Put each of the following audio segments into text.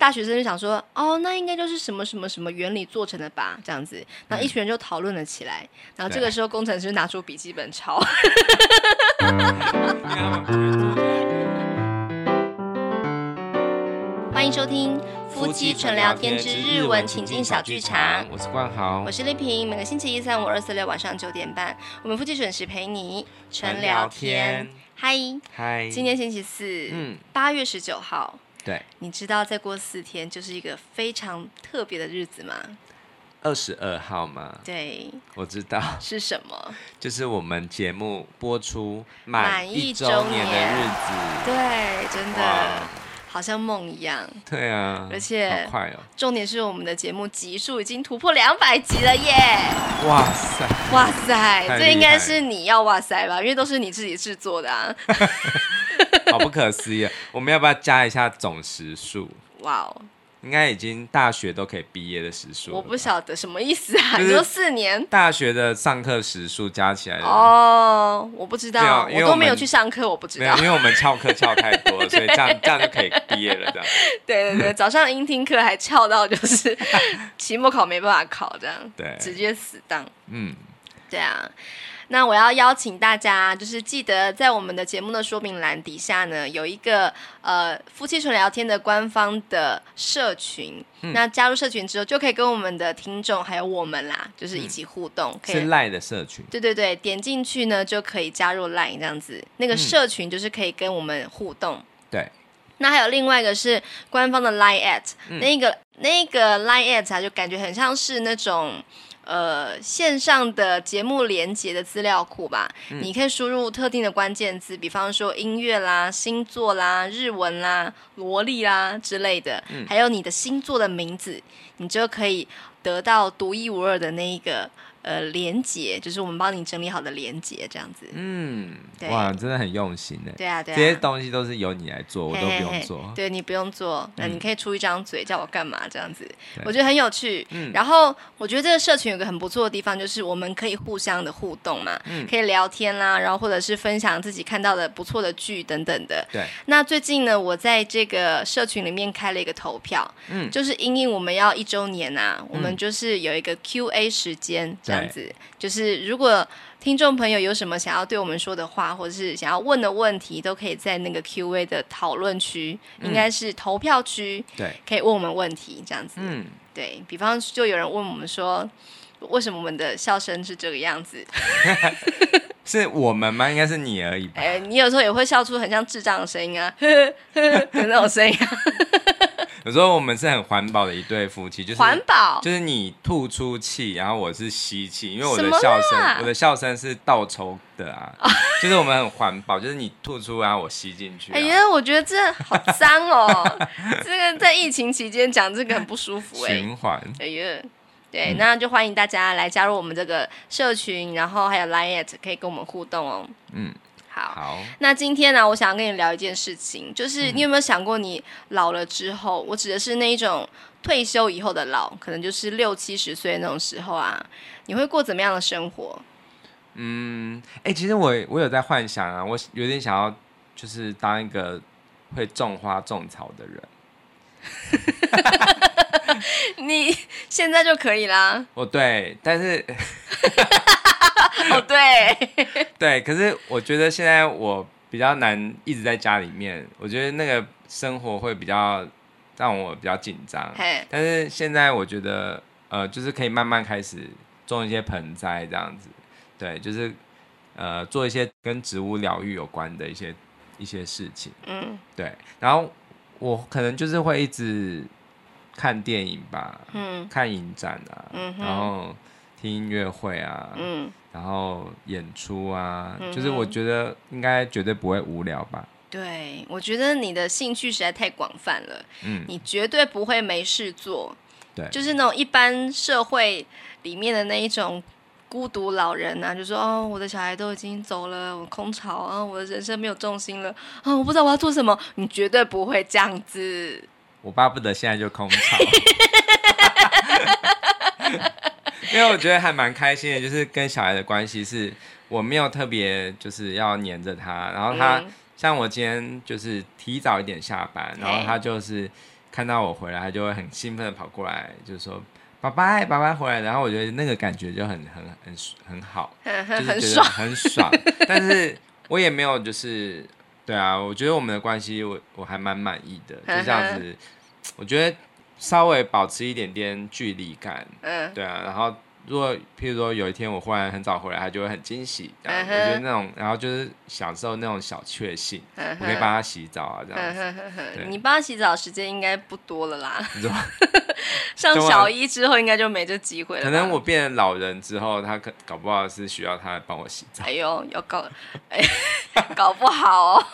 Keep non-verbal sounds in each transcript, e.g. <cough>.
大学生就想说，哦，那应该就是什么什么什么原理做成的吧，这样子，然后一群人就讨论了起来。嗯、然后这个时候，工程师拿出笔记本抄。<laughs> 欢迎收听夫妻纯聊天之日文情境小剧场。我是冠豪，我是丽萍。每个星期一、三、五、二、四、六晚上九点半，我们夫妻准时陪你纯聊天。嗨嗨，今天星期四，嗯，八月十九号。对，你知道再过四天就是一个非常特别的日子吗？二十二号吗？对，我知道是什么，就是我们节目播出满一周年的日子。对，真的好像梦一样。对啊，而且快哦。重点是我们的节目集数已经突破两百集了耶！哇塞，哇塞，这应该是你要哇塞吧？因为都是你自己制作的啊。<laughs> <laughs> 好不可思议！我们要不要加一下总时数？哇哦，应该已经大学都可以毕业的时数。我不晓得什么意思啊？你说四年大学的上课时数加起来哦，我不知道，我都没有去上课，我不知道，因为我们翘课翘太多了，<laughs> 所以这样这样就可以毕业了。这样 <laughs> 对对对，早上英听课还翘到就是期末考没办法考，这样对，直接死当。嗯，对啊。那我要邀请大家，就是记得在我们的节目的说明栏底下呢，有一个呃夫妻纯聊天的官方的社群。嗯、那加入社群之后，就可以跟我们的听众还有我们啦，就是一起互动。嗯、可以是赖的社群。对对对，点进去呢就可以加入 lie 这样子。那个社群就是可以跟我们互动。嗯、对。那还有另外一个是官方的 Line at，、嗯、那个那个 Line at 啊，就感觉很像是那种。呃，线上的节目连接的资料库吧，嗯、你可以输入特定的关键字，比方说音乐啦、星座啦、日文啦、萝莉啦之类的，嗯、还有你的星座的名字，你就可以得到独一无二的那一个。呃，连接就是我们帮你整理好的连接，这样子。嗯，哇，真的很用心呢。对啊，对啊，这些东西都是由你来做，我都不用做。嘿嘿嘿对，你不用做，那你可以出一张嘴叫我干嘛？这样子，嗯、我觉得很有趣。嗯，然后我觉得这个社群有个很不错的地方，就是我们可以互相的互动嘛，嗯，可以聊天啦，然后或者是分享自己看到的不错的剧等等的。对。那最近呢，我在这个社群里面开了一个投票，嗯，就是因应我们要一周年啊，我们就是有一个 Q&A 时间。这样子，就是如果听众朋友有什么想要对我们说的话，或者是想要问的问题，都可以在那个 Q&A 的讨论区，应该是投票区，对，可以问我们问题，这样子。嗯，对，比方就有人问我们说，为什么我们的笑声是这个样子？<laughs> 是我们吗？应该是你而已吧。哎，你有时候也会笑出很像智障的声音啊，呵 <laughs> 呵的那种声音啊。有时候我们是很环保的一对夫妻，就是环保，就是你吐出气，然后我是吸气，因为我的笑声，我的笑声是倒抽的啊，<laughs> 就是我们很环保，就是你吐出，然后我吸进去。哎呀，我觉得这好脏哦，<laughs> 这个在疫情期间讲这个很不舒服哎。循环。哎呀，对，那就欢迎大家来加入我们这个社群，然后还有 Line@ 可以跟我们互动哦。嗯。好，好，那今天呢，我想要跟你聊一件事情，就是你有没有想过，你老了之后，嗯、我指的是那一种退休以后的老，可能就是六七十岁那种时候啊，你会过怎么样的生活？嗯，哎、欸，其实我我有在幻想啊，我有点想要，就是当一个会种花种草的人。<laughs> 你现在就可以啦。哦，对，但是。<laughs> 哦，对，<laughs> 对，可是我觉得现在我比较难一直在家里面，我觉得那个生活会比较让我比较紧张。嘿但是现在我觉得，呃，就是可以慢慢开始种一些盆栽这样子，对，就是呃做一些跟植物疗愈有关的一些一些事情。嗯，对，然后我可能就是会一直看电影吧，嗯，看影展啊，嗯，然后。听音乐会啊，嗯，然后演出啊，嗯、就是我觉得应该绝对不会无聊吧？对，我觉得你的兴趣实在太广泛了，嗯，你绝对不会没事做，对，就是那种一般社会里面的那一种孤独老人啊，就说哦，我的小孩都已经走了，我空巢啊，我的人生没有重心了啊，我不知道我要做什么，你绝对不会这样子，我巴不得现在就空巢。<laughs> <laughs> 因为我觉得还蛮开心的，就是跟小孩的关系是，我没有特别就是要黏着他，然后他、嗯、像我今天就是提早一点下班，然后他就是看到我回来，他就会很兴奋的跑过来，就是说。爸爸，爸爸回来，然后我觉得那个感觉就很很很很好，<laughs> 就是觉得很爽。<laughs> 但是我也没有就是，对啊，我觉得我们的关系我我还蛮满意的，就这样子，我觉得稍微保持一点点距离感，嗯，对啊，然后。如果譬如说有一天我忽然很早回来，他就会很惊喜，这样、uh huh. 我觉得那种，然后就是享受那种小确幸，uh. 我可以帮他洗澡啊，这样子。Uh 你帮他洗澡时间应该不多了啦。<laughs> <laughs> <laughs> 上小一之后应该就没这机会了。可能我变成老人之后，他可搞不好是需要他来帮我洗澡。哎呦，要搞，哎，搞不好哦。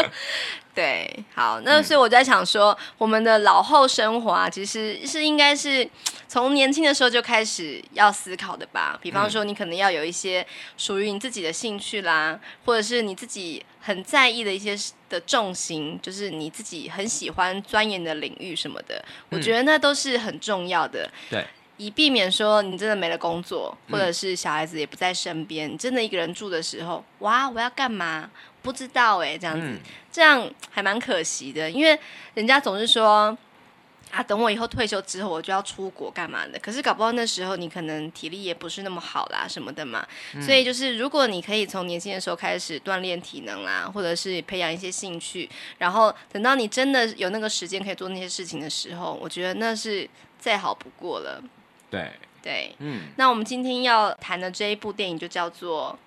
<laughs> 对，好，那所以我在想说，嗯、我们的老后生活啊，其实是应该是从年轻的时候就开始要思考的吧。比方说，你可能要有一些属于你自己的兴趣啦，或者是你自己很在意的一些的重心，就是你自己很喜欢钻研的领域什么的。我觉得那都是很重要的。对、嗯，以避免说你真的没了工作，或者是小孩子也不在身边，你真的一个人住的时候，哇，我要干嘛？不知道哎，这样子，嗯、这样还蛮可惜的，因为人家总是说啊，等我以后退休之后，我就要出国干嘛的。可是搞不好那时候你可能体力也不是那么好啦，什么的嘛。嗯、所以就是，如果你可以从年轻的时候开始锻炼体能啦，或者是培养一些兴趣，然后等到你真的有那个时间可以做那些事情的时候，我觉得那是再好不过了。对对，嗯。那我们今天要谈的这一部电影就叫做。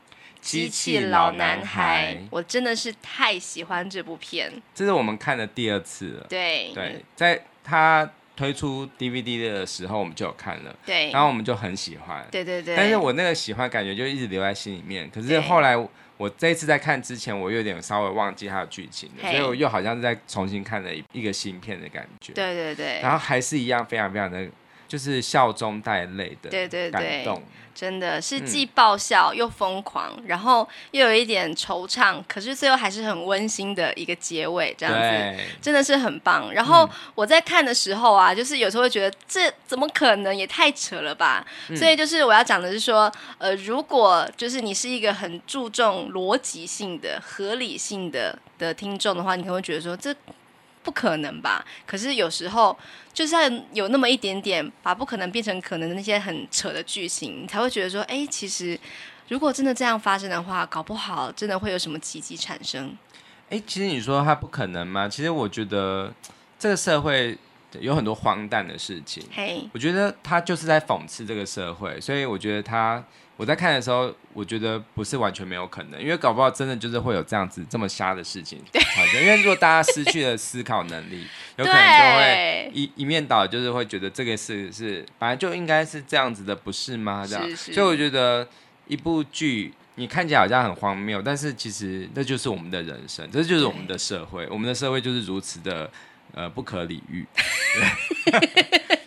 机器老男孩，我真的是太喜欢这部片。这是我们看的第二次了。对对，在他推出 DVD 的时候，我们就有看了。对，然后我们就很喜欢。对对对。但是我那个喜欢感觉就一直留在心里面。可是后来我这一次在看之前，我有点稍微忘记它的剧情了，所以我又好像是在重新看了一一个新片的感觉。对对对。然后还是一样，非常非常的。就是笑中带泪的，对对对，感动，真的是既爆笑又疯狂，嗯、然后又有一点惆怅，可是最后还是很温馨的一个结尾，这样子真的是很棒。然后我在看的时候啊，就是有时候会觉得这怎么可能，也太扯了吧。嗯、所以就是我要讲的是说，呃，如果就是你是一个很注重逻辑性的、合理性的的听众的话，你可能会觉得说这。不可能吧？可是有时候就算有那么一点点，把不可能变成可能的那些很扯的剧情，你才会觉得说，哎，其实如果真的这样发生的话，搞不好真的会有什么奇迹产生。哎，其实你说它不可能吗？其实我觉得这个社会有很多荒诞的事情。嘿，我觉得他就是在讽刺这个社会，所以我觉得他。我在看的时候，我觉得不是完全没有可能，因为搞不好真的就是会有这样子这么瞎的事情。对因为如果大家失去了思考能力，<laughs> 有可能就会一一面倒，就是会觉得这个事是本来就应该是这样子的，不是吗？这样，是是所以我觉得一部剧你看起来好像很荒谬，但是其实那就是我们的人生，这就是我们的社会，我们的社会就是如此的呃不可理喻。<laughs>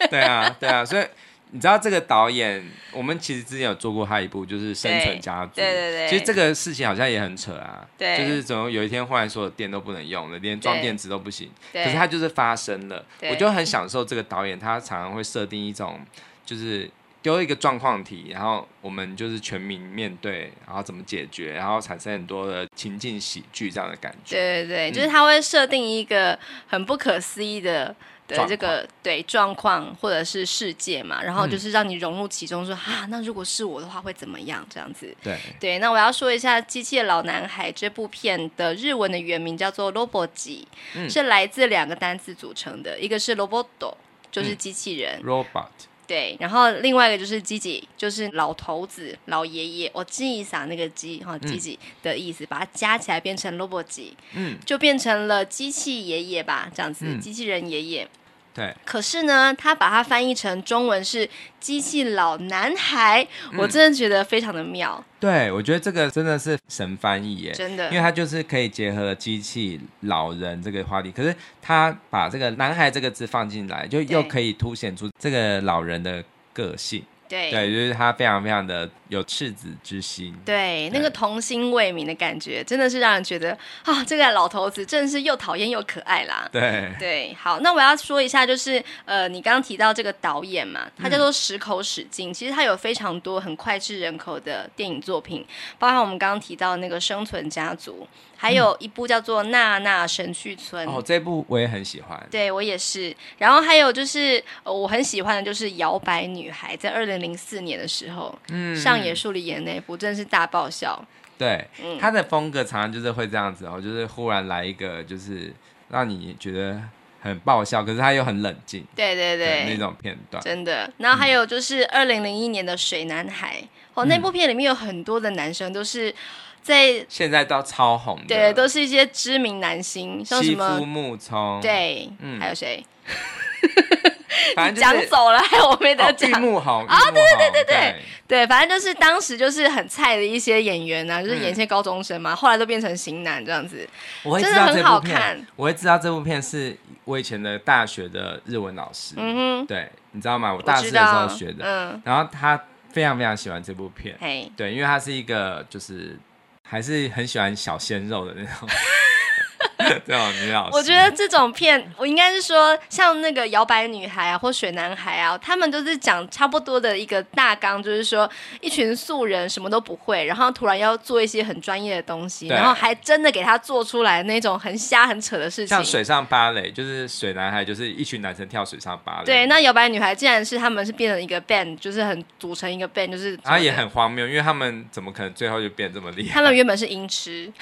对，<laughs> 对啊，对啊，所以。你知道这个导演，我们其实之前有做过他一部，就是《生存家族》。对对对。其实这个事情好像也很扯啊。对。就是怎么有一天忽然所有电都不能用了，连装电池都不行。对。可是它就是发生了。对。我就很享受这个导演，他常常会设定一种，就是丢一个状况题，然后我们就是全民面对，然后怎么解决，然后产生很多的情境喜剧这样的感觉。对对对，嗯、就是他会设定一个很不可思议的。的这个对状况或者是世界嘛，然后就是让你融入其中说，说、嗯、啊，那如果是我的话会怎么样？这样子。对对，那我要说一下《机器的老男孩》这部片的日文的原名叫做《r o b o t、是来自两个单词组成的，一个是 robot，就是机器人。嗯、robot。对，然后另外一个就是机器，就是老头子、老爷爷。我记一下那个机哈，机器的意思，嗯、把它加起来变成 robot，嗯，就变成了机器爷爷吧，这样子，嗯、机器人爷爷。对，可是呢，他把它翻译成中文是“机器老男孩”，嗯、我真的觉得非常的妙。对，我觉得这个真的是神翻译耶，真的，因为它就是可以结合机器老人这个话题，可是他把这个“男孩”这个字放进来，就又可以凸显出这个老人的个性。对，对，就是他非常非常的有赤子之心，对，对那个童心未泯的感觉，真的是让人觉得啊，这个老头子真的是又讨厌又可爱啦。对对，好，那我要说一下，就是呃，你刚刚提到这个导演嘛，他叫做石口史静，嗯、其实他有非常多很脍炙人口的电影作品，包括我们刚刚提到那个《生存家族》。还有一部叫做《娜娜神去村》。哦，这部我也很喜欢。对，我也是。然后还有就是，我很喜欢的就是《摇摆女孩》，在二零零四年的时候，嗯，上野树里演那部真的是大爆笑。对，他的风格常常就是会这样子哦，就是忽然来一个，就是让你觉得很爆笑，可是他又很冷静。对对对，那种片段真的。然后还有就是二零零一年的《水男孩》哦，那部片里面有很多的男生都是在现在都超红的，对，都是一些知名男星，像什么木聪，对，嗯，还有谁？<laughs> 反正讲走了，还有我没得讲。玉木红啊，对对对对对对，反正就是当时就是很菜的一些演员啊，就是演一些高中生嘛，后来都变成型男这样子。我会知道这部片，我会知道这部片是我以前的大学的日文老师。嗯哼，对，你知道吗？我大四的时候学的。嗯，然后他非常非常喜欢这部片。嘿，对，因为他是一个就是还是很喜欢小鲜肉的那种。<laughs> 对啊，你好。我觉得这种片，我应该是说，像那个摇摆女孩啊，或水男孩啊，他们都是讲差不多的一个大纲，就是说一群素人什么都不会，然后突然要做一些很专业的东西，然后还真的给他做出来那种很瞎很扯的事情。像水上芭蕾，就是水男孩，就是一群男生跳水上芭蕾。对，那摇摆女孩竟然是他们是变成一个 band，就是很组成一个 band，就是他也很荒谬，因为他们怎么可能最后就变这么厉害？他们原本是音痴。<laughs>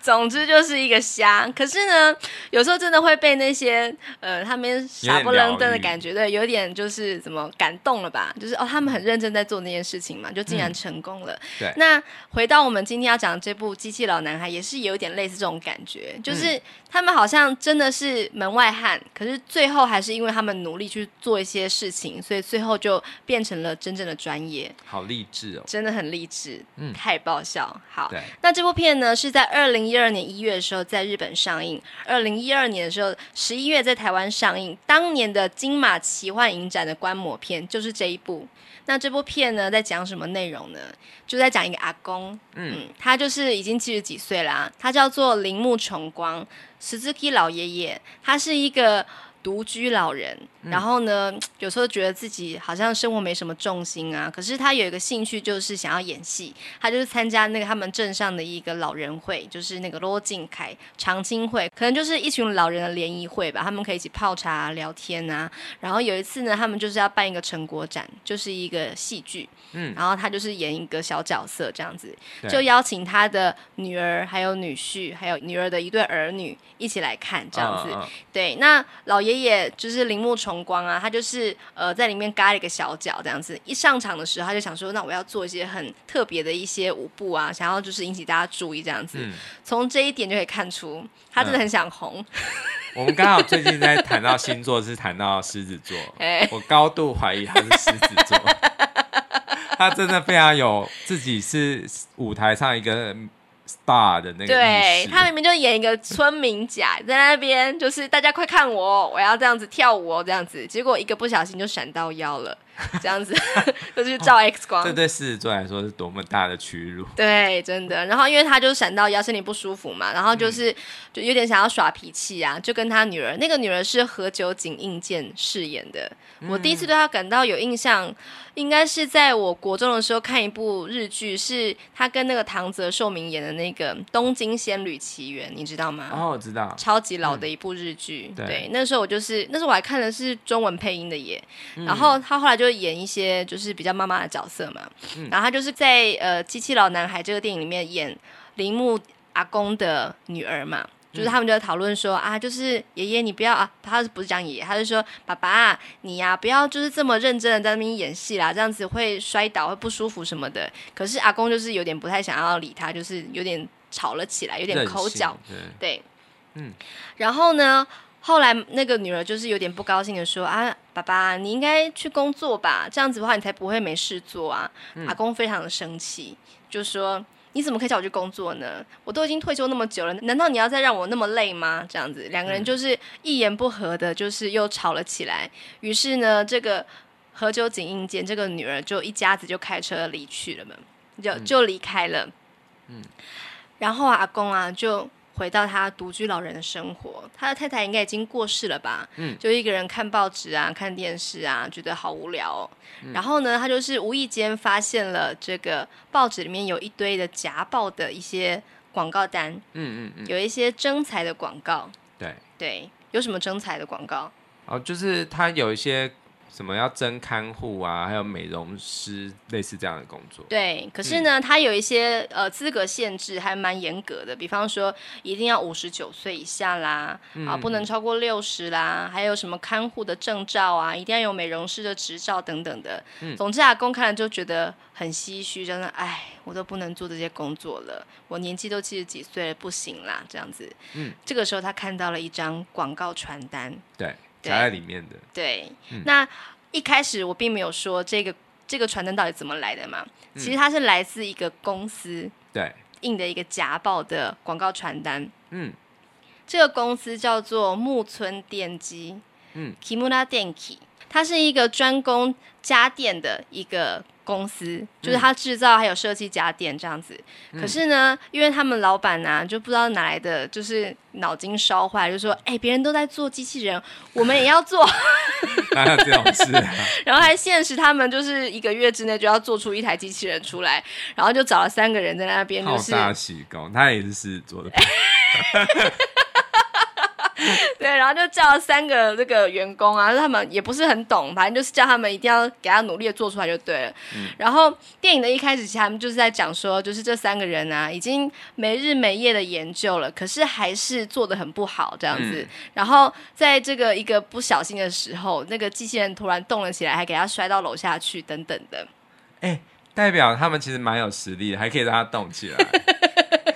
总之就是一个瞎，可是呢，有时候真的会被那些呃，他们傻不愣登的感觉，对，有点就是怎么感动了吧？就是哦，他们很认真在做那件事情嘛，就竟然成功了。嗯、对，那回到我们今天要讲的这部《机器老男孩》，也是有点类似这种感觉，就是他们好像真的是门外汉，可是最后还是因为他们努力去做一些事情，所以最后就变成了真正的专业。好励志哦，真的很励志，嗯，太爆笑。好，那这部片呢是在二零一二年一月的时候在日本上映，二零一二年的时候十一月在台湾上映。当年的金马奇幻影展的观摩片就是这一部。那这部片呢，在讲什么内容呢？就在讲一个阿公，嗯，嗯，他就是已经七十几岁啦，啊，他叫做铃木重光，十字 K 老爷爷，他是一个。独居老人，然后呢，<tsk> 有时候觉得自己好像生活没什么重心啊。可是他有一个兴趣，就是想要演戏。他就是参加那个他们镇上的一个老人会，就是那个罗靖凯长青会，可能就是一群老人的联谊会吧。他们可以一起泡茶啊，聊天啊。然后有一次呢，他们就是要办一个成果展，就是一个戏剧。嗯，然后他就是演一个小角色这样子，就邀请他的女儿、还有女婿、还有女儿的一对儿女一起来看这样子。对，那老爷。爷爷就是铃木重光啊，他就是呃在里面嘎了一个小脚这样子。一上场的时候，他就想说，那我要做一些很特别的一些舞步啊，想要就是引起大家注意这样子。嗯、从这一点就可以看出，他真的很想红。嗯、<laughs> 我们刚好最近在谈到星座，是谈到狮子座，欸、<laughs> 我高度怀疑他是狮子座。<laughs> 他真的非常有自己是舞台上一个。Star 的那个，对，他明明就演一个村民甲，在那边就是大家快看我，我要这样子跳舞哦，这样子，结果一个不小心就闪到腰了，<laughs> 这样子 <laughs> 就去照 X 光。哦，这对狮子座来说是多么大的屈辱。对，真的。然后因为他就闪到腰，身体不舒服嘛，然后就是就有点想要耍脾气啊，就跟他女儿，那个女儿是何九井应健饰演的，我第一次对他感到有印象。应该是在我国中的时候看一部日剧，是他跟那个唐泽寿明演的那个《东京仙女奇缘》，你知道吗？哦，我知道，超级老的一部日剧。嗯、对，那时候我就是那时候我还看的是中文配音的耶。嗯、然后他后来就演一些就是比较妈妈的角色嘛。嗯、然后他就是在呃《机器老男孩》这个电影里面演铃木阿公的女儿嘛。就是他们就在讨论说啊，就是爷爷你不要啊，他不是讲爷爷，他就说爸爸你呀、啊、不要就是这么认真的在那边演戏啦，这样子会摔倒会不舒服什么的。可是阿公就是有点不太想要理他，就是有点吵了起来，有点口角。对，对嗯。然后呢，后来那个女儿就是有点不高兴的说啊，爸爸你应该去工作吧，这样子的话你才不会没事做啊。嗯、阿公非常的生气，就说。你怎么可以叫我去工作呢？我都已经退休那么久了，难道你要再让我那么累吗？这样子，两个人就是一言不合的，就是又吵了起来。于是呢，这个河久井映见这个女儿就一家子就开车离去了嘛，就就离开了。嗯，然后阿公啊就。回到他独居老人的生活。他的太太应该已经过世了吧？嗯，就一个人看报纸啊，看电视啊，觉得好无聊哦。嗯，然后呢，他就是无意间发现了这个报纸里面有一堆的夹报的一些广告单。嗯嗯嗯，有一些征才的广告。对对，有什么征才的广告？哦，就是他有一些。什么要征看护啊，还有美容师，类似这样的工作。对，可是呢，他、嗯、有一些呃资格限制，还蛮严格的。比方说，一定要五十九岁以下啦，嗯、啊，不能超过六十啦，还有什么看护的证照啊，一定要有美容师的执照等等的。嗯、总之，啊公看了就觉得很唏嘘，真的，哎，我都不能做这些工作了，我年纪都七十几岁了，不行啦，这样子。嗯，这个时候他看到了一张广告传单。对。夹在里面的，对，嗯、那一开始我并没有说这个这个传单到底怎么来的嘛，嗯、其实它是来自一个公司，对，印的一个夹报的广告传单，嗯，这个公司叫做木村电机，嗯，Kimura Denki，它是一个专攻家电的一个。公司就是他制造还有设计家电这样子，嗯、可是呢，因为他们老板呢、啊、就不知道哪来的，就是脑筋烧坏，就说：“哎、欸，别人都在做机器人，我们也要做。<laughs> ”哪有这种事啊？<laughs> 然后还限时他们就是一个月之内就要做出一台机器人出来，然后就找了三个人在那边，就是好大喜功，他也是狮子座的。<laughs> <laughs> 对，然后就叫了三个这个员工啊，他们也不是很懂，反正就是叫他们一定要给他努力的做出来就对了。嗯、然后电影的一开始，其实他们就是在讲说，就是这三个人啊，已经没日没夜的研究了，可是还是做的很不好这样子。嗯、然后在这个一个不小心的时候，那个机器人突然动了起来，还给他摔到楼下去等等的。哎，代表他们其实蛮有实力的，还可以让他动起来。<laughs>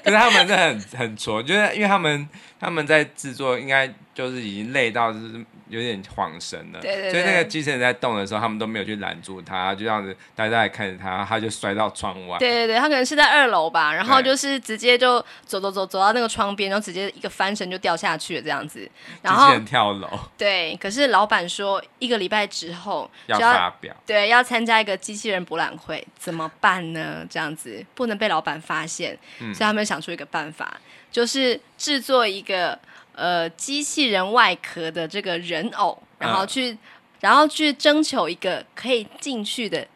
可是他们是很很挫，就是因为他们他们在制作，应该就是已经累到就是。有点恍神了，对对对，所以那个机器人在动的时候，他们都没有去拦住他，就这样子呆呆看着他，他就摔到窗外。对对对，他可能是在二楼吧，然后就是直接就走走走走到那个窗边，然后直接一个翻身就掉下去了这样子。然后机器人跳楼。对，可是老板说一个礼拜之后要，要发表，对，要参加一个机器人博览会，怎么办呢？这样子不能被老板发现，嗯、所以他们想出一个办法，就是制作一个。呃，机器人外壳的这个人偶，然后去，嗯、然后去征求一个可以进去的，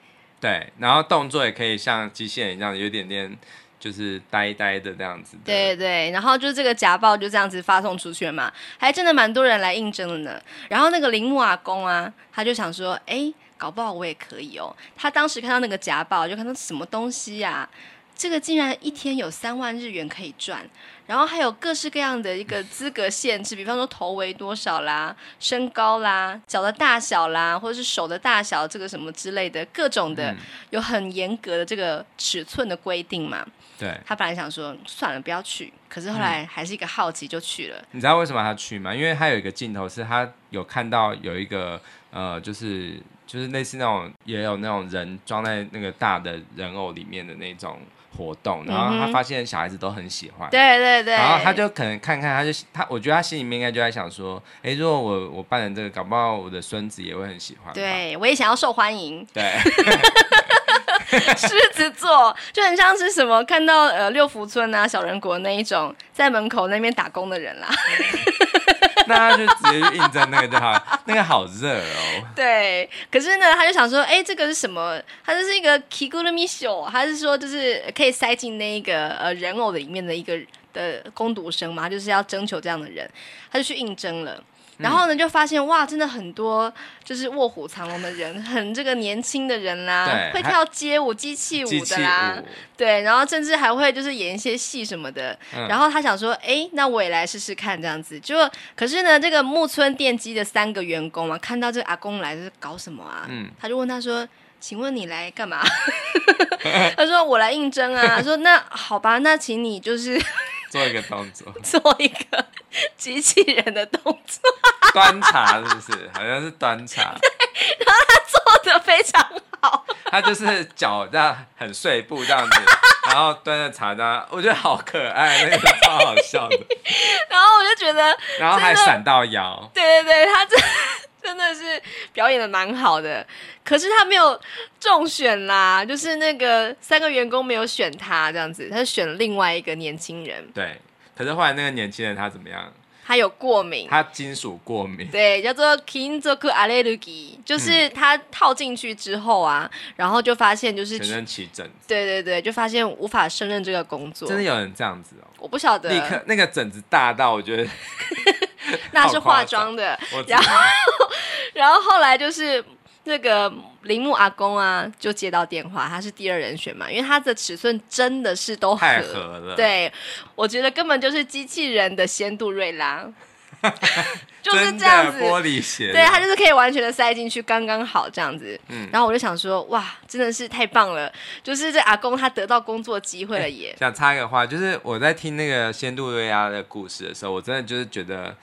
对，然后动作也可以像机器人一样，有点点就是呆呆的这样子。对对，然后就这个夹报就这样子发送出去嘛，还真的蛮多人来应征的呢。然后那个铃木阿公啊，他就想说，哎，搞不好我也可以哦。他当时看到那个夹报，就看到什么东西呀、啊？这个竟然一天有三万日元可以赚。然后还有各式各样的一个资格限制，比方说头围多少啦、身高啦、脚的大小啦，或者是手的大小，这个什么之类的，各种的有很严格的这个尺寸的规定嘛。对。他本来想说算了，不要去，可是后来还是一个好奇就去了。你知道为什么他去吗？因为他有一个镜头是他有看到有一个呃，就是就是类似那种也有那种人装在那个大的人偶里面的那种。活动，然后他发现小孩子都很喜欢，对对对，然后他就可能看看，他就他，我觉得他心里面应该就在想说，哎，如果我我办了这个，搞不好我的孙子也会很喜欢，对我也想要受欢迎，对，<laughs> <laughs> 狮子座就很像是什么看到呃六福村啊小人国那一种在门口那边打工的人啦。<laughs> 大家就直接去应征那个就好，<laughs> 那个好热哦。对，可是呢，他就想说，哎，这个是什么？他就是一个 kigurumi show，他是说就是可以塞进那个呃人偶的里面的一个的攻读生嘛，就是要征求这样的人，他就去应征了。然后呢，就发现哇，真的很多就是卧虎藏龙的人，很这个年轻的人啦，对会跳街舞、机器舞的啦，对，然后甚至还会就是演一些戏什么的。嗯、然后他想说，哎，那我也来试试看这样子。就可是呢，这个木村电机的三个员工嘛，看到这个阿公来是搞什么啊？嗯，他就问他说：“请问你来干嘛？” <laughs> 他说：“我来应征啊。”他说：“那好吧，那请你就是。”做一个动作，<laughs> 做一个机器人的动作，<laughs> 端茶是不是？好像是端茶。<laughs> 对，然后他做的非常好，他就是脚这样很碎步这样子，然后端着茶这样，我觉得好可爱，那个超好笑的。然后我就觉得，然后还闪到腰。对对对，他真真的是表演的蛮好的，可是他没有中选啦，就是那个三个员工没有选他这样子，他选了另外一个年轻人。对， 可是后来那个年轻人他怎么样？他有过敏，他金属过敏，对，叫做金属アレルギ，就是他套进去之后啊，然后就发现就是全身起疹子，对对对，就发现无法胜任这个工作。真的有人这样子哦？我不晓得，立刻那个疹子大到我觉得 <laughs> <laughs> 那是化妆的，然后 <laughs> 然后后来就是。那个铃木阿公啊，就接到电话，他是第二人选嘛，因为他的尺寸真的是都合，太合了。对，我觉得根本就是机器人的仙度瑞拉，<laughs> 就是这样子，玻璃鞋，对，他就是可以完全的塞进去，刚刚好这样子。嗯，然后我就想说，哇，真的是太棒了，就是这阿公他得到工作机会了耶。想插一个话，就是我在听那个仙度瑞拉的故事的时候，我真的就是觉得。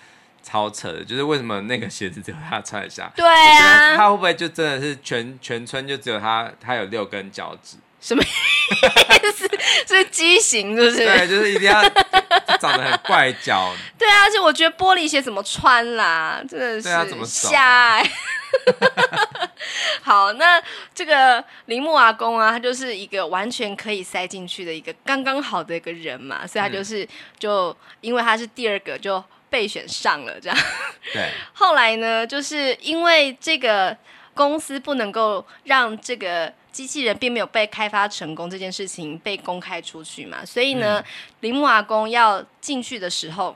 超扯的，就是为什么那个鞋子只有他穿得下？对啊，他会不会就真的是全全村就只有他？他有六根脚趾？<laughs> 什么意思？<laughs> 是畸形，是不是？对，就是一定要长得很怪脚。<laughs> 对啊，而且我觉得玻璃鞋怎么穿啦？真的是瞎、欸。怎么下？好，那这个铃木阿公啊，他就是一个完全可以塞进去的一个刚刚好的一个人嘛，所以他就是、嗯、就因为他是第二个就。被选上了，这样。对。<laughs> 后来呢，就是因为这个公司不能够让这个机器人并没有被开发成功这件事情被公开出去嘛，所以呢，铃木阿公要进去的时候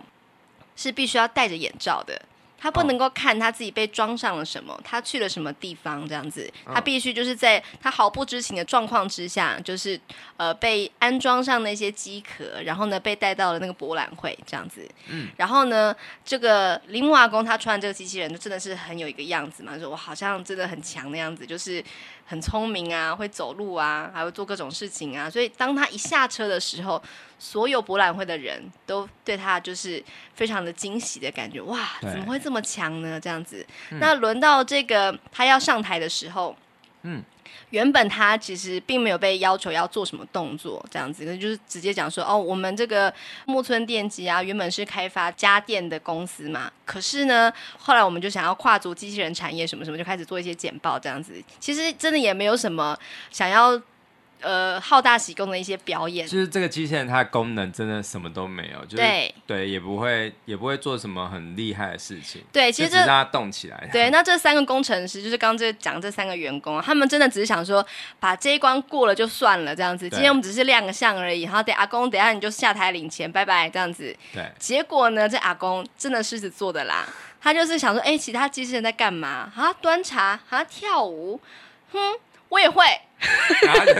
是必须要戴着眼罩的。他不能够看他自己被装上了什么，哦、他去了什么地方，这样子，他必须就是在他毫不知情的状况之下，就是呃被安装上那些机壳，然后呢被带到了那个博览会这样子。嗯，然后呢，这个铃木阿公他穿这个机器人就真的是很有一个样子嘛，说我好像真的很强的样子，就是很聪明啊，会走路啊，还会做各种事情啊，所以当他一下车的时候。所有博览会的人都对他就是非常的惊喜的感觉，哇，怎么会这么强呢？这样子，嗯、那轮到这个他要上台的时候，嗯，原本他其实并没有被要求要做什么动作，这样子，就是直接讲说，哦，我们这个木村电机啊，原本是开发家电的公司嘛，可是呢，后来我们就想要跨足机器人产业，什么什么，就开始做一些简报这样子，其实真的也没有什么想要。呃，好大喜功的一些表演，就是这个机器人它的功能真的什么都没有，就是对，对，也不会也不会做什么很厉害的事情。对，其实就让它动起来。对，那这三个工程师就是刚刚这讲这三个员工，他们真的只是想说把这一关过了就算了这样子。今天我们只是亮个相而已，然后等阿公等下你就下台领钱，拜拜这样子。对。结果呢，这阿公真的狮子座的啦，他就是想说，哎，其他机器人在干嘛？啊，端茶啊，跳舞，哼。我也会，<laughs> 然后就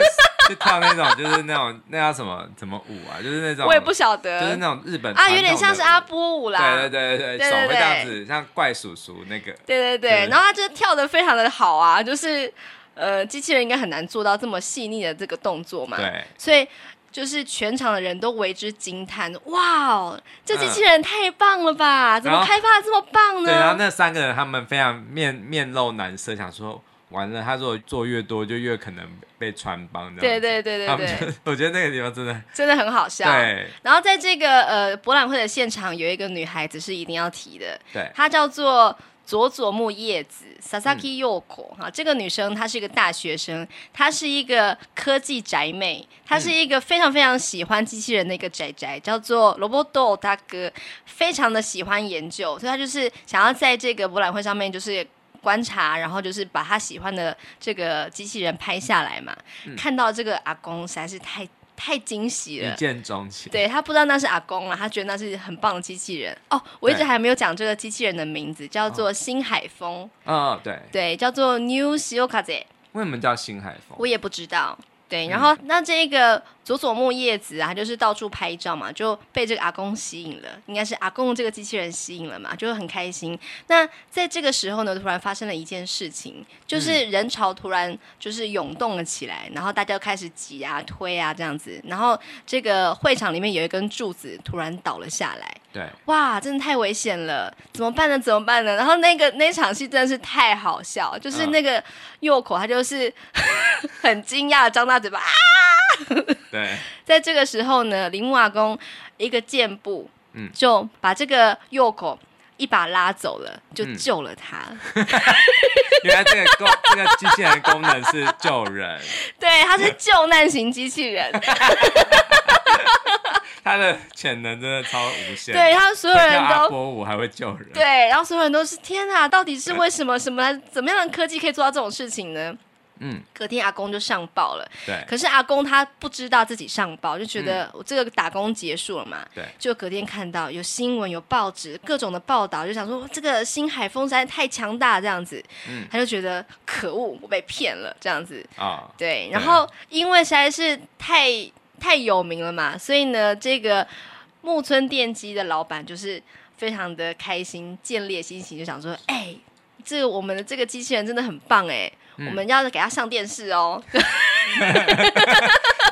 就跳那种，就是那种那叫什么什么舞啊，就是那种我也不晓得，就是那种日本啊，有点像是阿波舞啦，对对对对，手会这样子，像怪叔叔那个，对对对，然后他就跳的非常的好啊，就是呃，机器人应该很难做到这么细腻的这个动作嘛，对，所以就是全场的人都为之惊叹，哇哦，这机器人太棒了吧，怎么开发的这么棒呢？对，然后那三个人他们非常面面露难色，想说。完了，他如果做越多，就越可能被穿帮。对对对对对，我觉得那个地方真的真的很好笑。对，然后在这个呃博览会的现场，有一个女孩子是一定要提的。对，她叫做佐佐木叶子 （Sasaki Yoko） 哈。这个女生她是一个大学生，她是一个科技宅妹，她是一个非常非常喜欢机器人的一个宅宅，叫做罗伯多大哥，非常的喜欢研究，所以她就是想要在这个博览会上面就是。观察，然后就是把他喜欢的这个机器人拍下来嘛。嗯、看到这个阿公实在是太太惊喜了，一见钟情。对，他不知道那是阿公啊，他觉得那是很棒的机器人。哦，我一直还没有讲这个机器人的名字，叫做新海风。啊、哦，对，对，叫做 New Shiokaze。为什么叫新海风？我也不知道。对，然后、嗯、那这个佐佐木叶子啊，就是到处拍照嘛，就被这个阿公吸引了，应该是阿公这个机器人吸引了嘛，就很开心。那在这个时候呢，突然发生了一件事情，就是人潮突然就是涌动了起来，然后大家开始挤啊、推啊这样子，然后这个会场里面有一根柱子突然倒了下来。对，哇，真的太危险了，怎么办呢？怎么办呢？然后那个那场戏真的是太好笑，就是那个右口他就是 <laughs> 很惊讶的张大嘴巴啊！<laughs> 对，在这个时候呢，林木阿公一个箭步，嗯，就把这个右口一把拉走了，就救了他。嗯、<laughs> 原来这个功这个机器人功能是救人，<laughs> 对，它是救难型机器人。他的潜能真的超无限。对，他所有人都阿波舞还会救人。对，然后所有人都是天哪，到底是为什么？什么怎么样的科技可以做到这种事情呢？嗯，隔天阿公就上报了。对，可是阿公他不知道自己上报，就觉得我这个打工结束了嘛。对，就隔天看到有新闻、有报纸、各种的报道，就想说这个新海风实在太强大，这样子。嗯，他就觉得可恶，我被骗了，这样子。啊，对。然后因为实在是太太有名了嘛，所以呢，这个木村电机的老板就是非常的开心，建立心情，就想说，哎，这个我们的这个机器人真的很棒，哎。我们要给他上电视哦，<laughs>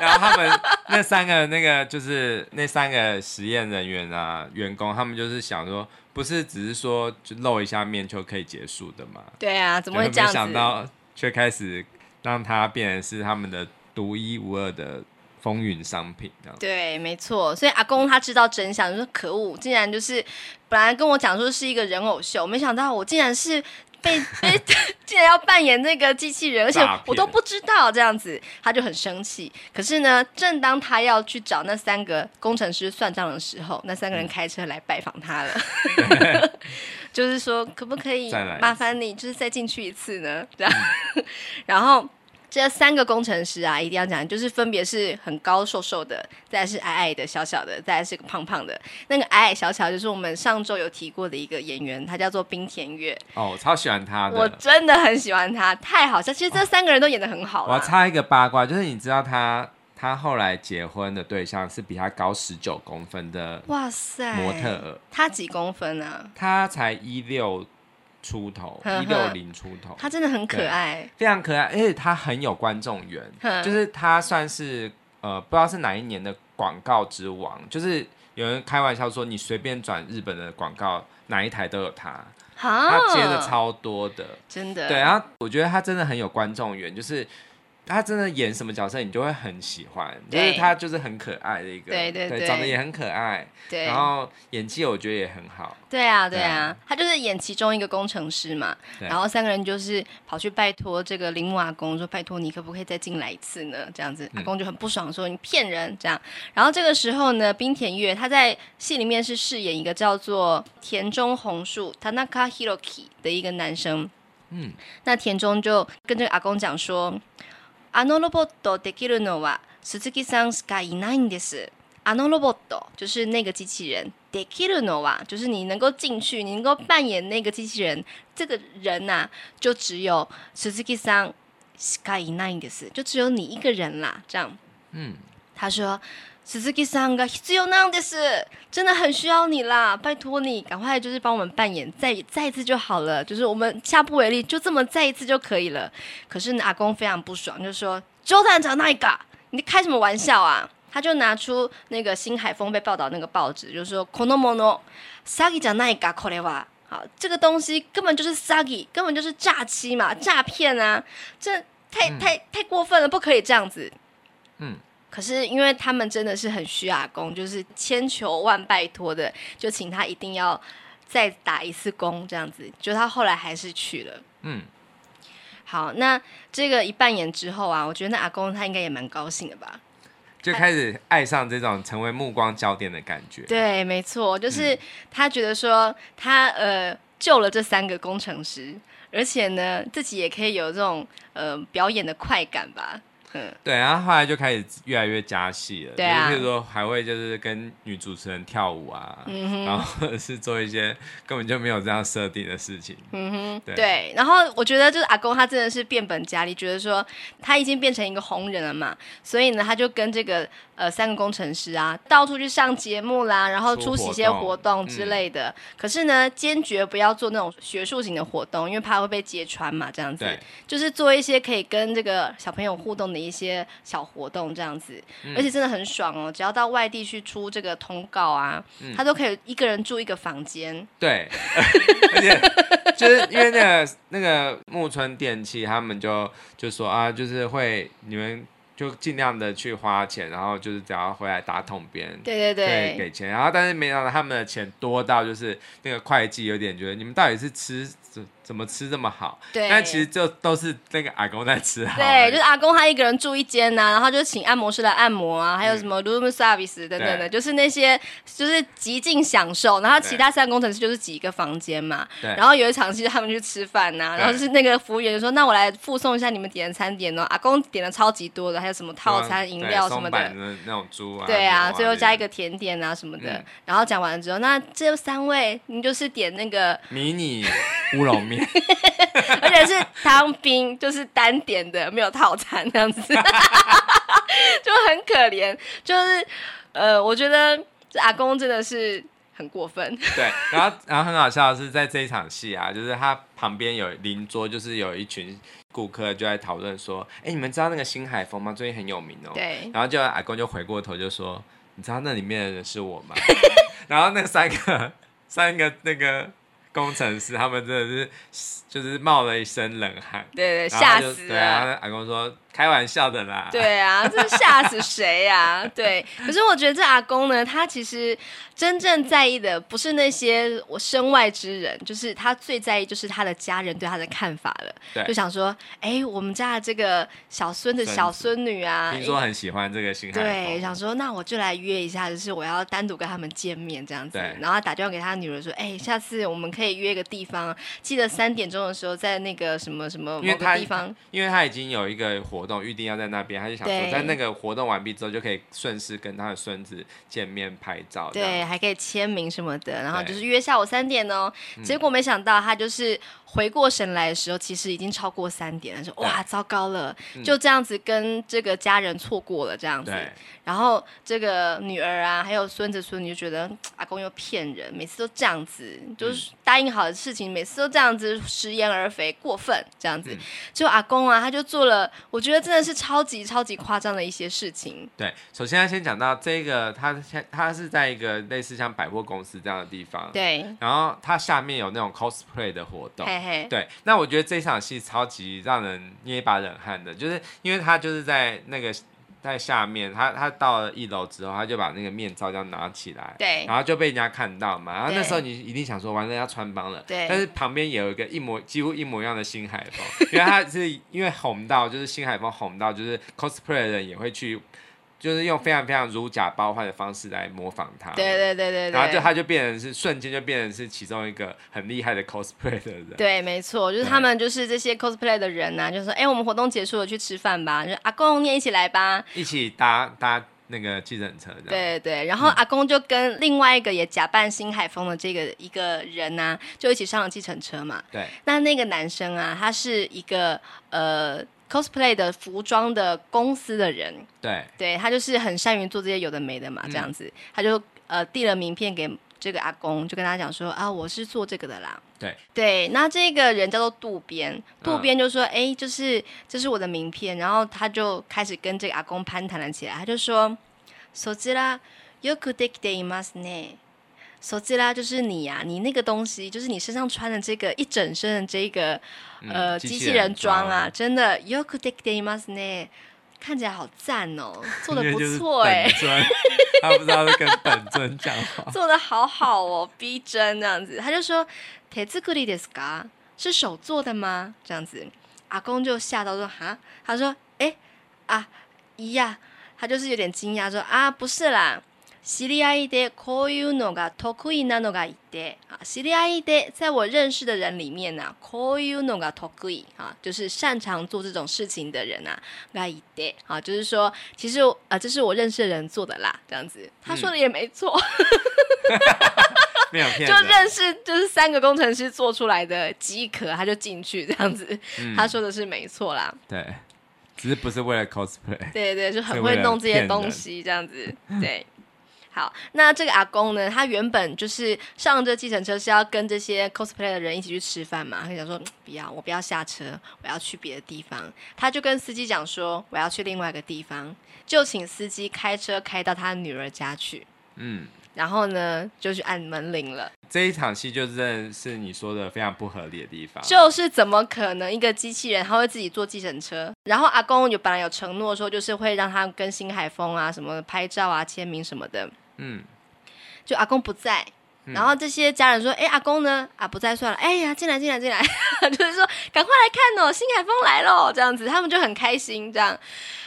然后他们那三个那个就是那三个实验人员啊员工，他们就是想说，不是只是说就露一下面就可以结束的嘛？对啊，怎么会这样子？没想到却开始让他变成是他们的独一无二的风云商品，这样对，没错。所以阿公他知道真相，就说可恶，竟然就是本来跟我讲说是一个人偶秀，没想到我竟然是。被 <laughs> 被竟然要扮演那个机器人，而且我都不知道这样子，他就很生气。可是呢，正当他要去找那三个工程师算账的时候，那三个人开车来拜访他了，<laughs> <laughs> 就是说可不可以麻烦你，就是再进去一次呢？这样，嗯、然后。这三个工程师啊，一定要讲，就是分别是很高瘦瘦的，再来是矮矮的小小的，再来是个胖胖的。那个矮矮小小就是我们上周有提过的一个演员，他叫做冰田月。哦，我超喜欢他的，我真的很喜欢他，太好笑。其实这三个人都演的很好。我要插一个八卦，就是你知道他他后来结婚的对象是比他高十九公分的，哇塞，模特儿。他几公分啊？他才一六。出头一六零出头，他真的很可爱，非常可爱，而且他很有观众缘，就是他算是呃不知道是哪一年的广告之王，就是有人开玩笑说你随便转日本的广告哪一台都有他，他接的超多的，真的，对，然后我觉得他真的很有观众缘，就是。他真的演什么角色，你就会很喜欢，就是他就是很可爱的一个，对对对，长得也很可爱，对，然后演技我觉得也很好。对啊对啊，他就是演其中一个工程师嘛，然后三个人就是跑去拜托这个铃木阿公说：“拜托你可不可以再进来一次呢？”这样子，阿公就很不爽说：“你骗人！”这样，然后这个时候呢，冰田月他在戏里面是饰演一个叫做田中宏树 （Tanaka Hiroki） 的一个男生。嗯，那田中就跟这个阿公讲说。あのロボットできるのは铃木さんしかいないんです。あのロボット就是那个机器人，できるのは就是你能够进去，你能够扮演那个机器人，这个人呐、啊，就只有铃木さんしかいないんです，就只有你一个人啦。这样，嗯，他说。 铃木さんが必要なんです，真的很需要你啦！拜托你赶快就是帮我们扮演，再再一次就好了，就是我们下不为例，就这么再一次就可以了。可是呢，阿公非常不爽，就说：“冗谈じゃないか，你开什么玩笑啊？”他就拿出那个新海风被报道那个报纸，就说：“このもの诈欺じゃないか，これは。”好，这个东西根本就是诈欺，根本就是诈欺嘛，诈骗啊！这太太太过分了，不可以这样子。嗯。 可是因为他们真的是很需阿公，就是千求万拜托的，就请他一定要再打一次工，这样子。就他后来还是去了。嗯，好，那这个一扮演之后啊，我觉得那阿公他应该也蛮高兴的吧，就开始爱上这种成为目光焦点的感觉。对，没错，就是他觉得说他呃救了这三个工程师，而且呢自己也可以有这种呃表演的快感吧。嗯，对，然后后来就开始越来越加戏了，对啊，比如说还会就是跟女主持人跳舞啊，嗯哼，然后或者是做一些根本就没有这样设定的事情，嗯哼，对，对，然后我觉得就是阿公他真的是变本加厉，觉得说他已经变成一个红人了嘛，所以呢他就跟这个。呃，三个工程师啊，到处去上节目啦，然后出席一些活动之类的。嗯、可是呢，坚决不要做那种学术型的活动，因为怕会被揭穿嘛。这样子，对就是做一些可以跟这个小朋友互动的一些小活动，这样子。嗯、而且真的很爽哦，只要到外地去出这个通告啊，嗯、他都可以一个人住一个房间。对，<laughs> 而且就是因为那个那个木村电器，他们就就说啊，就是会你们。就尽量的去花钱，然后就是只要回来打桶边，对对对，给钱，然后但是没想到他们的钱多到就是那个会计有点觉得你们到底是吃。怎么吃这么好？对，但其实就都是那个阿公在吃好。对，就是阿公他一个人住一间呐、啊，然后就请按摩师来按摩啊，还有什么 room service 等等的，就是那些就是极尽享受。然后其他三个工程师就是挤一个房间嘛。对。然后有一场戏他们去吃饭呐、啊，然后就是那个服务员就说：“那我来附送一下你们点的餐点哦。”阿公点的超级多的，还有什么套餐、饮料什么的。那种猪啊。对啊，最后加一个甜点啊什么的。嗯、然后讲完了之后，那这三位你就是点那个迷你乌龙面。<laughs> 而且是汤冰，就是单点的，没有套餐这样子，<laughs> 就很可怜。就是呃，我觉得这阿公真的是很过分。对，然后然后很好笑的是，在这一场戏啊，就是他旁边有邻桌，就是有一群顾客就在讨论说：“哎，你们知道那个新海风吗？最近很有名哦。”对。然后就阿公就回过头就说：“你知道那里面的人是我吗？” <laughs> 然后那三个三个那个。工程师他们真的是，就是冒了一身冷汗，对对，吓死了。对啊，阿公说。开玩笑的啦，对啊，<laughs> 这吓死谁呀、啊？对，可是我觉得这阿公呢，他其实真正在意的不是那些我身外之人，就是他最在意就是他的家人对他的看法了。对，就想说，哎，我们家的这个小孙子、小孙女啊，听说很喜欢这个新海。对，想说那我就来约一下，就是我要单独跟他们见面这样子。对，然后打电话给他女儿说，哎，下次我们可以约个地方，记得三点钟的时候在那个什么什么某个地方，因为他已经有一个活动预定要在那边，他就想说，在那个活动完毕之后，就可以顺势跟他的孙子见面拍照，对，还可以签名什么的，然后就是约下午三点哦。结果没想到他就是。回过神来的时候，其实已经超过三点了，说哇，糟糕了，就这样子跟这个家人错过了这样子。然后这个女儿啊，还有孙子孙女就觉得 <tsk> 阿公又骗人，每次都这样子，就是答应好的事情，每次都这样子食言而肥，过分这样子。就阿公啊，他就做了，我觉得真的是超级超级夸张的一些事情。对，首先要先讲到这个，他他是在一个类似像百货公司这样的地方，对。然后他下面有那种 cosplay 的活动。对，那我觉得这场戏超级让人捏一把冷汗的，就是因为他就是在那个在下面，他他到了一楼之后，他就把那个面罩这样拿起来，对，然后就被人家看到嘛，然后那时候你一定想说，完了要穿帮了，对，但是旁边也有一个一模几乎一模一样的新海风，因为他是因为红到，就是新海风红到，就是 cosplay 的人也会去。就是用非常非常如假包换的方式来模仿他，对对对对，然后就他就变成是瞬间就变成是其中一个很厉害的 cosplay 的人。对，没错，就是他们就是这些 cosplay 的人呐、啊，就说哎，我们活动结束了，去吃饭吧，就阿公你也一起来吧，一起搭搭那个计程车。对对对，然后阿公就跟另外一个也假扮新海风的这个一个人呐、啊，就一起上了计程车嘛。对，那那个男生啊，他是一个呃。cosplay 的服装的公司的人，对，对他就是很善于做这些有的没的嘛，这样子，嗯、他就呃递了名片给这个阿公，就跟他讲说啊，我是做这个的啦，对，对，那这个人叫做渡边，渡边就说，哎、嗯，就是这是我的名片，然后他就开始跟这个阿公攀谈了起来，他就说，そちらよくできていますね。 手机啦，就是你呀、啊，你那个东西，就是你身上穿的这个一整身的这个，呃，机器人装啊，真的よくできていますね，看起来好赞哦，做的不错哎，他不知道是跟本尊讲话，做<laughs> 的好好哦，逼真这样子，他就说手作りですか？是手做的吗？这样子，阿公就吓到说哈，他说哎啊咦呀，他就是有点惊讶说啊不是啦。 知り合いでこういうのが得意なのがいて啊，知り合いで在我认识的人里面呢、啊，こういうのが得意啊，就是擅长做这种事情的人啊，がいて啊，就是说其实啊，这是我认识的人做的啦，这样子，他说的也没错，没有骗，就认识就是三个工程师做出来的即可，他就进去这样子，嗯、他说的是没错啦，对，只是不是为了 cosplay，对对，就很会弄这些东西这样子，对。 好，那这个阿公呢？他原本就是上这计程车是要跟这些 cosplay 的人一起去吃饭嘛。他想说不要，我不要下车，我要去别的地方。他就跟司机讲说，我要去另外一个地方，就请司机开车开到他女儿家去。嗯，然后呢，就去按门铃了。这一场戏就真的是你说的非常不合理的地方，就是怎么可能一个机器人他会自己坐计程车？然后阿公有本来有承诺说，就是会让他跟新海峰啊什么拍照啊签名什么的，嗯，就阿公不在。然后这些家人说：“哎，阿公呢？啊，不在算了。哎呀，进来，进来，进来，<laughs> 就是说，赶快来看哦，新海风来了，这样子，他们就很开心。这样，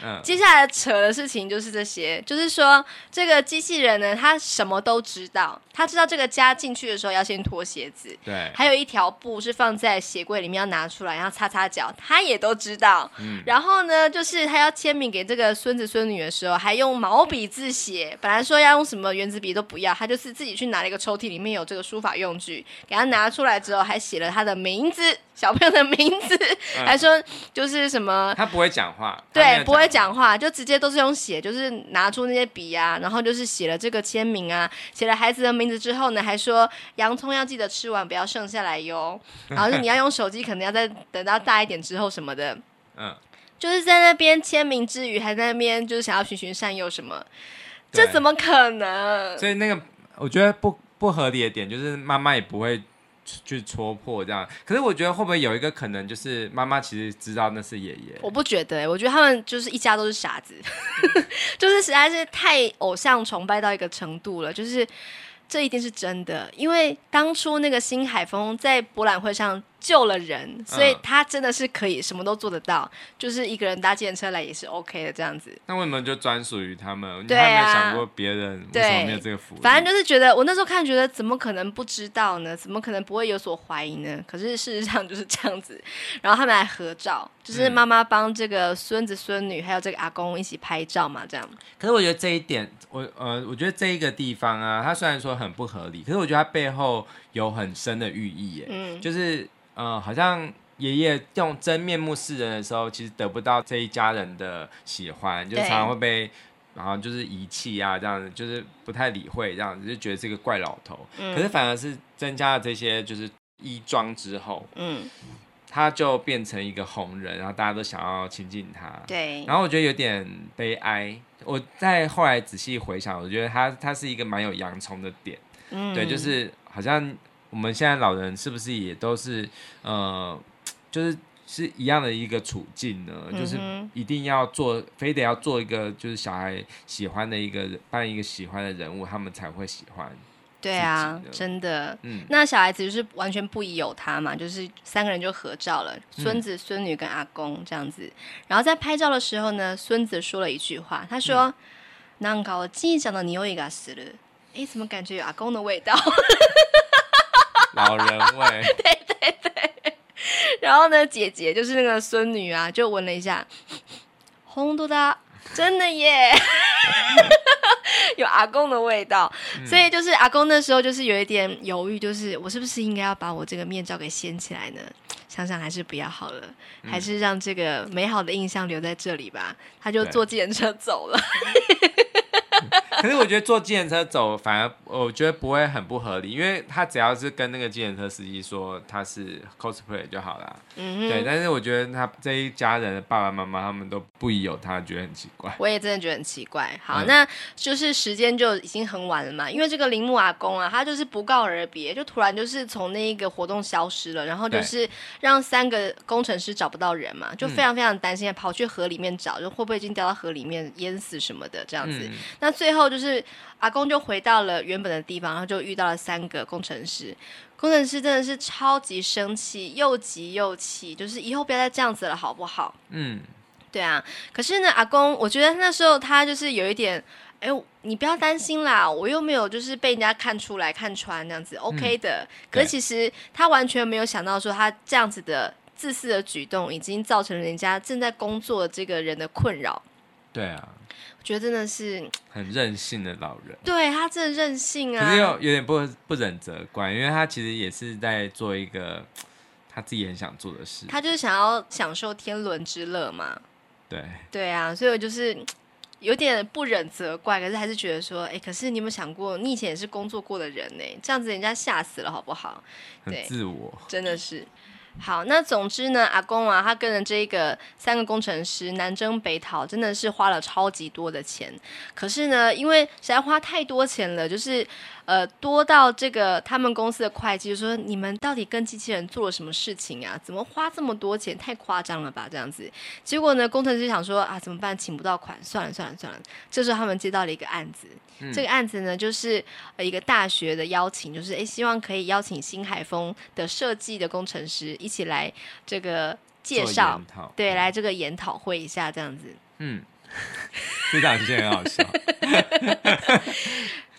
嗯，接下来扯的事情就是这些，就是说，这个机器人呢，他什么都知道，他知道这个家进去的时候要先脱鞋子，对，还有一条布是放在鞋柜里面要拿出来，然后擦擦脚，他也都知道。嗯，然后呢，就是他要签名给这个孙子孙女的时候，还用毛笔字写，本来说要用什么原子笔都不要，他就是自己去拿了一个抽屉。”里面有这个书法用具，给他拿出来之后，还写了他的名字，<laughs> 小朋友的名字，嗯、还说就是什么，他不会讲话，对，不会讲话，就直接都是用写，就是拿出那些笔啊，然后就是写了这个签名啊，写了孩子的名字之后呢，还说洋葱要记得吃完，不要剩下来哟，<laughs> 然后是你要用手机，可能要再等到大一点之后什么的，嗯，就是在那边签名之余，还在那边就是想要循循善诱什么，这怎么可能？所以那个我觉得不。不合理的点就是妈妈也不会去戳破这样，可是我觉得会不会有一个可能，就是妈妈其实知道那是爷爷？我不觉得、欸，我觉得他们就是一家都是傻子，<laughs> 就是实在是太偶像崇拜到一个程度了，就是这一定是真的，因为当初那个新海峰在博览会上。救了人，所以他真的是可以什么都做得到，嗯、就是一个人搭计程车来也是 OK 的这样子。那为什么就专属于他们？对啊，你还没想过别人为什么没有这个福利？反正就是觉得，我那时候看觉得怎么可能不知道呢？怎么可能不会有所怀疑呢？可是事实上就是这样子。<laughs> 然后他们还合照，就是妈妈帮这个孙子孙女还有这个阿公一起拍照嘛，这样。可是我觉得这一点，我呃，我觉得这一个地方啊，它虽然说很不合理，可是我觉得它背后有很深的寓意耶。嗯，就是。嗯、呃，好像爷爷用真面目示人的时候，其实得不到这一家人的喜欢，就常常会被，然后就是遗弃啊，这样子，就是不太理会，这样子就觉得是个怪老头。嗯、可是反而是增加了这些就是衣装之后，嗯，他就变成一个红人，然后大家都想要亲近他。对。然后我觉得有点悲哀。我在后来仔细回想，我觉得他他是一个蛮有洋葱的点。嗯。对，就是好像。我们现在老人是不是也都是，呃，就是是一样的一个处境呢？嗯、哼就是一定要做，非得要做一个就是小孩喜欢的一个扮一个喜欢的人物，他们才会喜欢。对啊，真的。嗯，那小孩子就是完全不疑有他嘛，就是三个人就合照了，孙子、孙女跟阿公这样子。嗯、然后在拍照的时候呢，孙子说了一句话，他说：“难搞记忆的匂いがする。” 哎，怎么感觉有阿公的味道？<laughs> 老人味，对 <laughs> 对对。<laughs> 然后呢，姐姐就是那个孙女啊，就闻了一下，红豆的，真的耶，有阿公的味道。嗯、所以就是阿公那时候就是有一点犹豫，就是我是不是应该要把我这个面罩给掀起来呢？想想还是不要好了，嗯、还是让这个美好的印象留在这里吧。他就坐计程车走了。可是我觉得坐计程车走反而我觉得不会很不合理，因为他只要是跟那个计程车司机说他是 cosplay 就好了。嗯，对。但是我觉得他这一家人的爸爸妈妈他们都不疑有他，觉得很奇怪。我也真的觉得很奇怪。好，嗯、那就是时间就已经很晚了嘛，因为这个铃木阿公啊，他就是不告而别，就突然就是从那一个活动消失了，然后就是让三个工程师找不到人嘛，就非常非常担心，跑去河里面找，就会不会已经掉到河里面淹死什么的这样子。嗯、那最后。就是阿公就回到了原本的地方，然后就遇到了三个工程师。工程师真的是超级生气，又急又气，就是以后不要再这样子了，好不好？嗯，对啊。可是呢，阿公，我觉得那时候他就是有一点，哎，你不要担心啦，我又没有就是被人家看出来看穿那样子，OK 的。嗯，可是其实他完全没有想到说，他这样子的自私的举动，已经造成了人家正在工作的这个人的困扰。对啊。觉得真的是很任性的老人，对他真的任性啊！可是又有点不不忍责怪，因为他其实也是在做一个他自己很想做的事，他就是想要享受天伦之乐嘛。对对啊，所以我就是有点不忍责怪，可是还是觉得说，哎，可是你有没有想过，你以前也是工作过的人呢？这样子人家吓死了，好不好？对，很自我，真的是。好，那总之呢，阿公啊，他跟着这个三个工程师南征北讨，真的是花了超级多的钱。可是呢，因为实在花太多钱了，就是。呃多到这个他们公司的会计就说，你们到底跟机器人做了什么事情啊？怎么花这么多钱？太夸张了吧，这样子。结果呢，工程师想说啊，怎么办？请不到款，算了算了算了。这时候他们接到了一个案子，嗯、这个案子呢就是呃一个大学的邀请，就是诶希望可以邀请新海峰的设计的工程师一起来这个介绍，对，来这个研讨会一下这样子。嗯。<laughs> 这档其实很好笑。<laughs>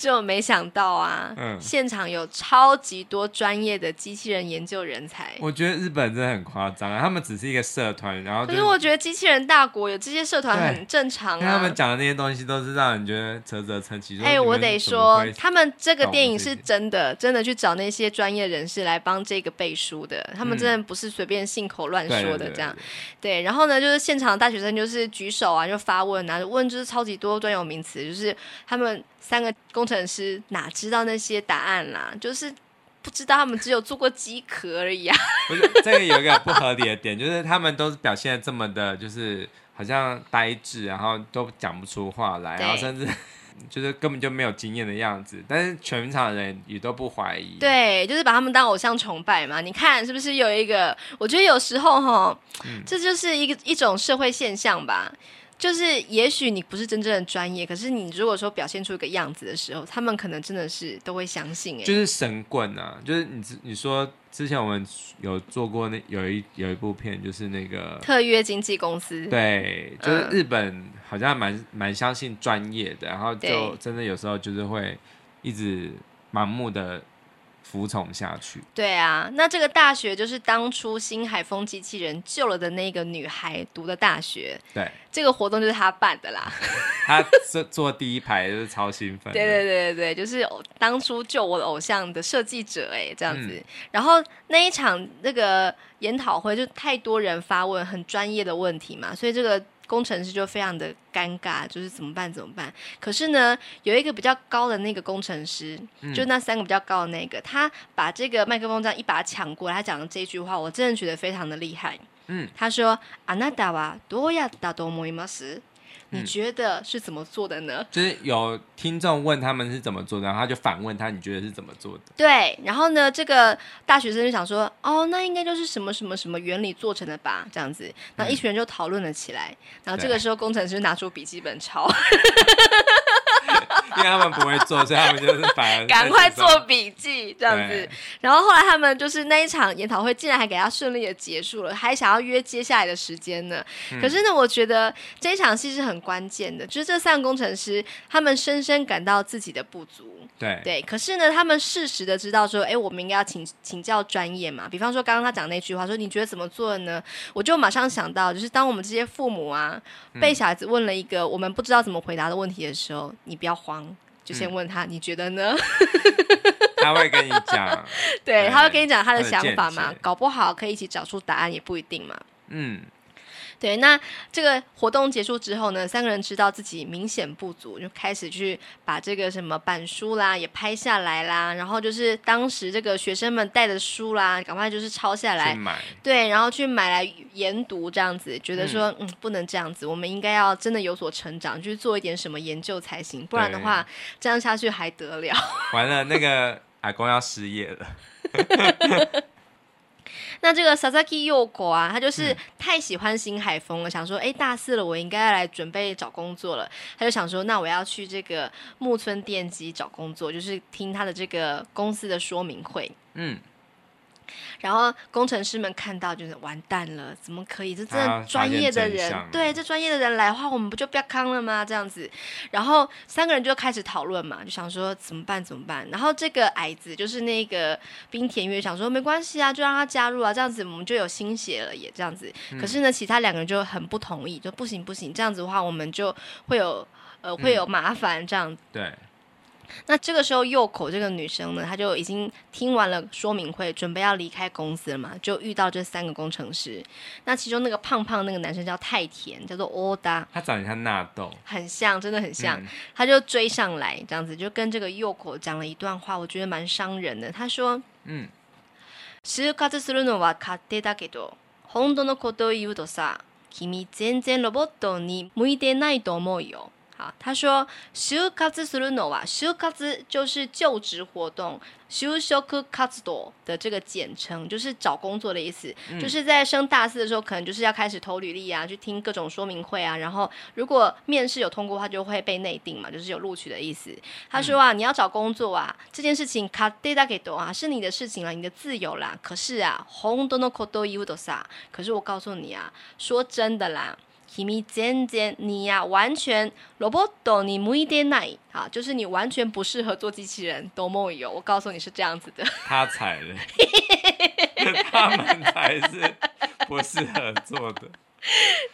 就没想到啊，嗯，现场有超级多专业的机器人研究人才。我觉得日本真的很夸张啊，他们只是一个社团，然后可是我觉得机器人大国有这些社团很正常啊。他们讲的那些东西都是让人觉得啧啧称奇。哎，我得说，他们这个电影是真的，真的去找那些专业人士来帮这个背书的。他们真的不是随便信口乱说的这样。对，然后呢，就是现场的大学生就是举手啊，就发问啊，问就是超级多专有名词，就是他们。三个工程师哪知道那些答案啦、啊？就是不知道，他们只有做过机壳而已啊。<laughs> 不是，这个有一个不合理的点，就是他们都是表现的这么的，就是好像呆滞，然后都讲不出话来，然后甚至 <laughs> 就是根本就没有经验的样子。但是全场人也都不怀疑。对，就是把他们当偶像崇拜嘛。你看是不是有一个？我觉得有时候哈，嗯、这就是一个一种社会现象吧。就是，也许你不是真正的专业，可是你如果说表现出一个样子的时候，他们可能真的是都会相信。哎，就是神棍啊！就是你你说之前我们有做过那有一有一部片，就是那个特约经纪公司。对，就是日本好像蛮蛮相信专业的，然后就真的有时候就是会一直盲目的。服从下去。对啊，那这个大学就是当初新海丰机器人救了的那个女孩读的大学。对，这个活动就是他办的啦。他坐坐第一排就是超兴奋。对对对对对，就是当初救我的偶像的设计者哎，这样子。嗯、然后那一场那个研讨会就太多人发问很专业的问题嘛，所以这个。工程师就非常的尴尬，就是怎么办？怎么办？可是呢，有一个比较高的那个工程师，嗯、就那三个比较高的那个，他把这个麦克风这样一把抢过来，他讲的这句话，我真的觉得非常的厉害。嗯，他说：“あなたはどうやったと思います？” 你觉得是怎么做的呢？就是有听众问他们是怎么做的，然后他就反问他，你觉得是怎么做的？对，然后呢，这个大学生就想说，哦，那应该就是什么什么什么原理做成的吧，这样子，然后一群人就讨论了起来，然后这个时候工程师拿出笔记本抄。<laughs> <laughs> 因为他们不会做，所以他们就是反而 <laughs> 赶快做笔记这样子。然后后来他们就是那一场研讨会，竟然还给他顺利的结束了，还想要约接下来的时间呢。嗯、可是呢，我觉得这一场戏是很关键的，就是这三个工程师他们深深感到自己的不足。对对，可是呢，他们适时的知道说，哎，我们应该要请请教专业嘛。比方说，刚刚他讲那句话说，你觉得怎么做的呢？我就马上想到，就是当我们这些父母啊，被小孩子问了一个我们不知道怎么回答的问题的时候，你不要慌。就先问他，嗯、你觉得呢？<laughs> 他会跟你讲，<laughs> 对，他会跟你讲他的想法嘛，搞不好可以一起找出答案，也不一定嘛。嗯。对，那这个活动结束之后呢，三个人知道自己明显不足，就开始去把这个什么板书啦也拍下来啦，然后就是当时这个学生们带的书啦，赶快就是抄下来，对，然后去买来研读，这样子觉得说，嗯，嗯，不能这样子，我们应该要真的有所成长，去做一点什么研究才行，不然的话，这样下去还得了？<laughs> 完了，那个阿公要失业了。<laughs> 那这个 Sasaki Yoko 啊，他就是太喜欢新海风了，想说，哎，大四了，我应该要来准备找工作了。他就想说，那我要去这个木村电机找工作，就是听他的这个公司的说明会。嗯。然后工程师们看到就是完蛋了，怎么可以？这这专业的人，对，这专业的人来的话，我们不就不要康了吗？这样子，然后三个人就开始讨论嘛，就想说怎么办？怎么办？然后这个矮子就是那个冰田月，想说没关系啊，就让他加入啊，这样子我们就有新血了，也这样子。可是呢，其他两个人就很不同意，就不行不行，这样子的话我们就会有呃会有麻烦，这样、嗯、对。那这个时候，右口这个女生呢，她就已经听完了说明会，准备要离开公司了嘛，就遇到这三个工程师。那其中那个胖胖那个男生叫太田，叫做欧达，他长得像纳豆，很像，真的很像。嗯、他就追上来，这样子就跟这个右口讲了一段话，我觉得蛮伤人的。他说：“嗯，就活するのは胜手だけど、本当のことを言うとさ、君全然ロボットに向いてないと思うよ。” 好，他说就活するのは就活就是就职活动，就职活动的这个简称就是找工作的意思，嗯、就是在升大四的时候，可能就是要开始投履历啊，去听各种说明会啊，然后如果面试有通过，他就会被内定嘛，就是有录取的意思。他说啊，嗯、你要找工作啊，这件事情胜手だけど啊，是你的事情啦，你的自由啦。可是啊，本当のこと言うとさ，可是我告诉你啊，说真的啦。 君全然你呀、啊，完全ロボットに向いてない啊，就是你完全不适合做机器人。都没有，我告诉你是这样子的。他才了，他们才是不适合做的。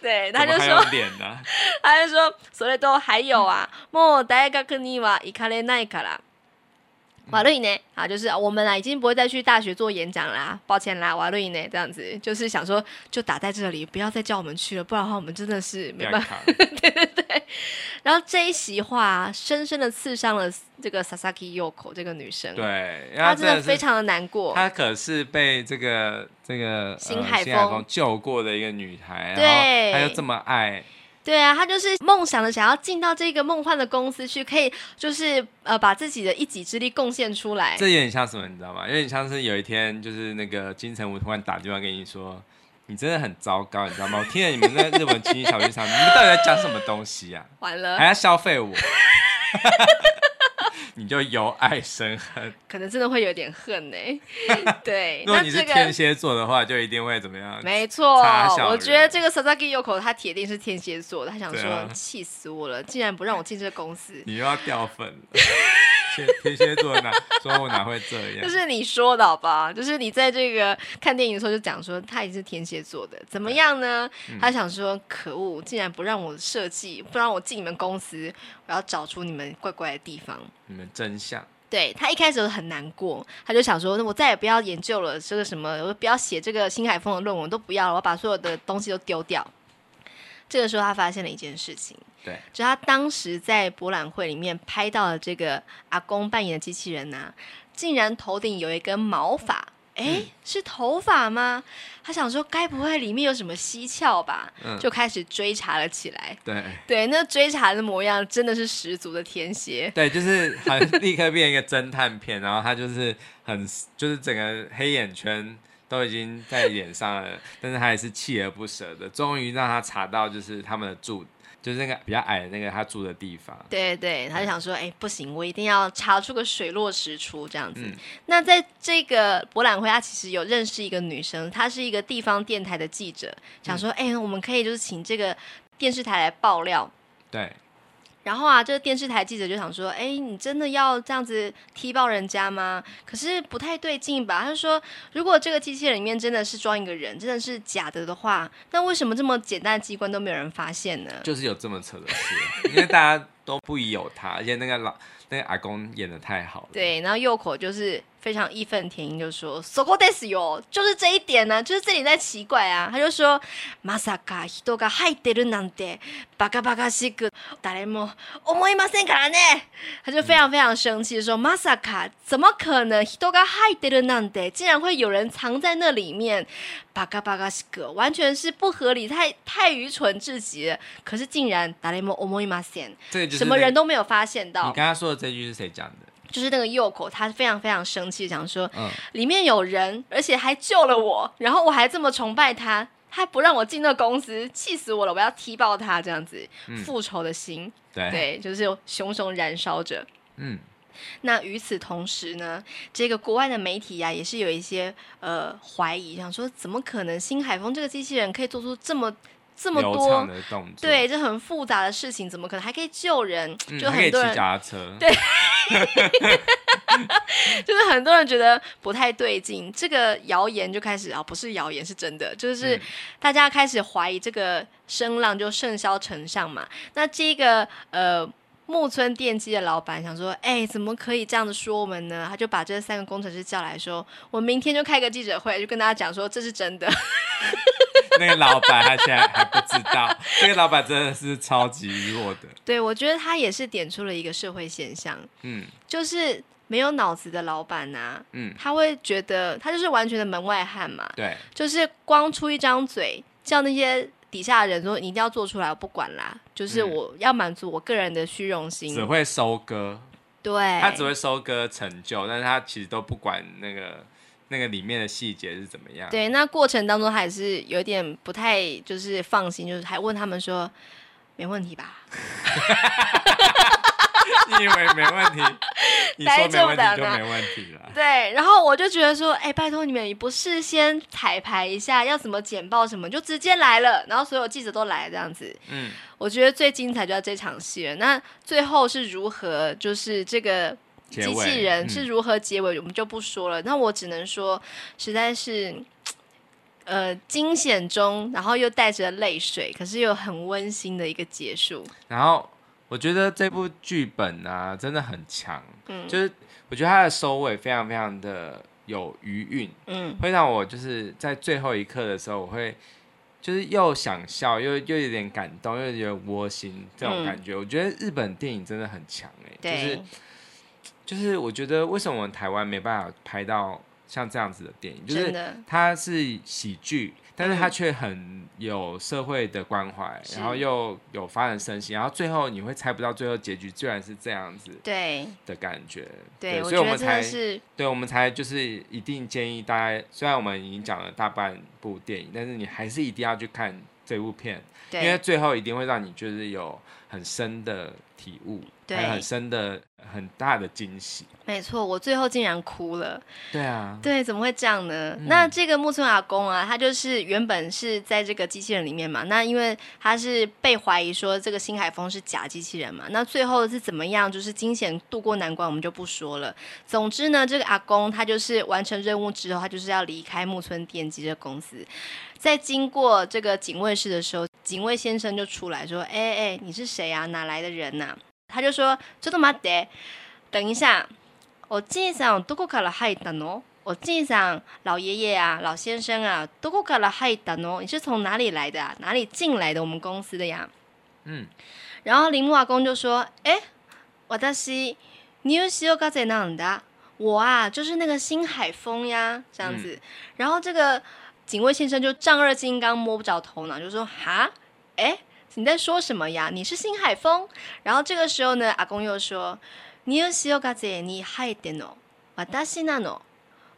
对，他就说，啊、他就说，それと还有啊，もう大学には行かれないから。 瓦路易呢？啊，就是我们啊，已经不会再去大学做演讲啦，抱歉啦，瓦路易呢，这样子就是想说，就打在这里，不要再叫我们去了，不然的话，我们真的是没办法。<laughs> 对对对。然后这一席话，深深的刺伤了这个 Sasaki Yoko 这个女生。对，她真的非常的难过。她可是被这个这个新海风、呃、救过的一个女孩，对，然后她又这么爱。对啊，他就是梦想的，想要进到这个梦幻的公司去，可以就是呃把自己的一己之力贡献出来。这有点像什么，你知道吗？有点像是有一天，就是那个金城武突然打电话给你说，你真的很糟糕，你知道吗？我听了你们那日本情景小剧场，你们到底在讲什么东西啊？<laughs> 完了，还要消费我。你就由爱生恨，<laughs> 可能真的会有点恨呢。<laughs> 对，如果你是天蝎座的话，就一定会怎么样？没错，我觉得这个 Sasaki Yoko 他铁定是天蝎座的，他想说气死我了，竟然不让我进这个公司，你又要掉粉了。<laughs> 天蝎座哪说我哪会这样？就是你说的好吧？就是你在这个看电影的时候就讲说他也是天蝎座的，怎么样呢？嗯、他想说可恶，竟然不让我设计，不让我进你们公司，我要找出你们怪怪的地方，你们真相。对，他一开始很难过，他就想说，那我再也不要研究了，这个什么，我不要写这个新海峰的论文，都不要了，我把所有的东西都丢掉。这个时候，他发现了一件事情。对，就他当时在博览会里面拍到的这个阿公扮演的机器人呐、啊，竟然头顶有一根毛发，哎、嗯，是头发吗？他想说，该不会里面有什么蹊跷吧？嗯，就开始追查了起来。对，对，那追查的模样真的是十足的天蝎。对，就是很立刻变一个侦探片，然后他就是很，就是整个黑眼圈。都已经在脸上了，但是他也是锲而不舍的，终于让他查到就是他们的住，就是那个比较矮的那个他住的地方。对对，他就想说，哎，不行，我一定要查出个水落石出这样子。嗯、那在这个博览会，他其实有认识一个女生，她是一个地方电台的记者，想说，哎、嗯，我们可以就是请这个电视台来爆料。对。然后啊，这个电视台记者就想说：“哎，你真的要这样子踢爆人家吗？可是不太对劲吧？”他就说：“如果这个机器人里面真的是装一个人，真的是假的的话，那为什么这么简单的机关都没有人发现呢？”就是有这么扯的事，<laughs> 因为大家都不疑有他，而且那个老那个阿公演的太好了。对，然后右口就是。非常义愤填膺，就说：“そこですよ，就是这一点呢、啊，就是这里在奇怪啊。”他就说：“まさか人が入ってるなんてバカバカしく谁も思いませんからね。”他就非常非常生气，说：“まさか怎么可能人が入ってるなんて竟然会有人藏在那里面？バカバカしく完全是不合理，太太愚蠢至极了。可是竟然谁も思いません，什么人都没有发现到。”你刚刚说的这句是谁讲的？ 就是那个右口，他非常非常生气，想说，嗯，里面有人，而且还救了我，然后我还这么崇拜他，他不让我进那公司，气死我了！我要踢爆他，这样子，嗯、复仇的心，对，对，就是熊熊燃烧着。嗯，那与此同时呢，这个国外的媒体呀、啊，也是有一些呃怀疑，想说，怎么可能新海峰这个机器人可以做出这么。这么多对，这很复杂的事情，怎么可能还可以救人？嗯、就很多人骑脚踏车，对，<laughs> 就是很多人觉得不太对劲。这个谣言就开始啊，不是谣言，是真的，就是大家开始怀疑这个声浪就甚嚣尘上嘛。那这个呃。木村电机的老板想说：“哎，怎么可以这样子说我们呢？”他就把这三个工程师叫来说：“我明天就开个记者会，就跟大家讲说这是真的。<laughs> ”那个老板他现在还不知道，那个老板真的是超级弱的。对，我觉得他也是点出了一个社会现象，嗯，就是没有脑子的老板呐、啊，嗯，他会觉得他就是完全的门外汉嘛，对，就是光出一张嘴叫那些。底下的人说你一定要做出来，我不管啦，就是我要满足我个人的虚荣心，只会收割，对，他只会收割成就，但是他其实都不管那个那个里面的细节是怎么样。对，那过程当中还是有点不太就是放心，就是还问他们说没问题吧？<laughs> <laughs> 你以为没问题？你说没问题就没问题了。对，然后我就觉得说，哎，拜托你们，你不事先彩排一下，要怎么简报什么，就直接来了，然后所有记者都来这样子。嗯，我觉得最精彩就在这场戏了。那最后是如何，就是这个机器人是如何结尾，结尾我们就不说了。那我只能说，实在是，呃，惊险中，然后又带着泪水，可是又很温馨的一个结束。然后。我觉得这部剧本啊，真的很强，嗯，就是我觉得它的收尾非常非常的有余韵，嗯，会让我就是在最后一刻的时候，我会就是又想笑，又又有点感动，又有点窝心这种感觉。嗯，我觉得日本电影真的很强哎，就是就是我觉得为什么我们台湾没办法拍到像这样子的电影，就是它是喜剧。但是他却很有社会的关怀，嗯，然后又有发人深省，然后最后你会猜不到最后结局居然是这样子，对。的感觉，对，对，所以我们才是，对，我们才就是一定建议大家，虽然我们已经讲了大半部电影，但是你还是一定要去看这部片，因为最后一定会让你就是有很深的体悟，还有很深的。很大的惊喜，没错，我最后竟然哭了。对啊，对，怎么会这样呢？嗯、那这个木村阿公啊，他就是原本是在这个机器人里面嘛。那因为他是被怀疑说这个新海峰是假机器人嘛。那最后是怎么样？就是惊险度过难关，我们就不说了。总之呢，这个阿公他就是完成任务之后，他就是要离开木村电机这公司。在经过这个警卫室的时候，警卫先生就出来说：“哎哎，你是谁啊？哪来的人呐、啊？”他就说：“ちょっと待って，等一下，我记上どこから入ったの？我记上老爷爷啊，老先生啊，どこから入ったの？你是从哪里来的啊？哪里进来的？我们公司的呀？”嗯，然后铃木阿公就说：“哎，私ニューシオガゼなんだ，我啊，就是那个新海风呀，这样子。嗯”然后这个 警卫先生就丈二金刚摸不着头脑，就说：“哈，哎。”你在说什么呀？你是新海风。然后这个时候呢，阿公又说：“你有西欧嘎子，你害的喏，瓦达西纳诺。”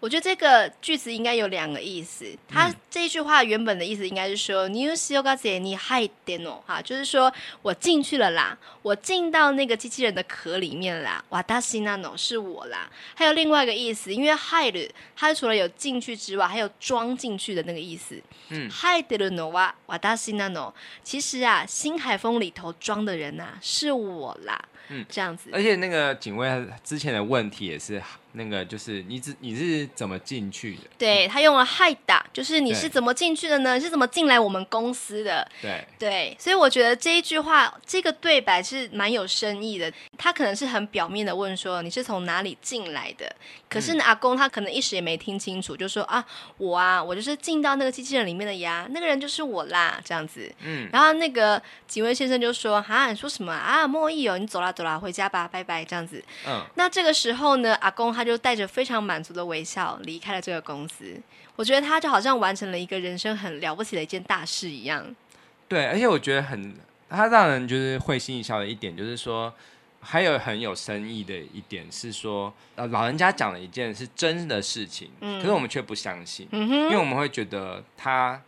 我觉得这个句子应该有两个意思。他这一句话原本的意思应该是说：“你有西欧高子，你害点哦。”哈，就是说我进去了啦，我进到那个机器人的壳里面啦，瓦达西纳诺是我啦。还有另外一个意思，因为害的，它除了有进去之外，还有装进去的那个意思。嗯，害的了诺瓦瓦达西纳诺，其实啊，新海风里头装的人呐、啊，是我啦。嗯，这样子。而且那个警卫之前的问题也是。那个就是你是你是怎么进去的？对，他用了 hide，就是你是怎么进去的呢？是怎么进来我们公司的？对对，所以我觉得这一句话，这个对白是蛮有深意的。他可能是很表面的问说你是从哪里进来的，可是呢、嗯、阿公他可能一时也没听清楚，就说啊我啊我就是进到那个机器人里面的呀，那个人就是我啦这样子。嗯，然后那个警卫先生就说啊你说什么啊莫易哦，你走啦走啦回家吧拜拜这样子。嗯，那这个时候呢阿公他就带着非常满足的微笑离开了这个公司。我觉得他就好像完成了一个人生很了不起的一件大事一样。对，而且我觉得很他让人就是会心一笑的一点，就是说还有很有深意的一点是说，呃，老人家讲了一件是真的事情，嗯，可是我们却不相信，嗯哼，因为我们会觉得他。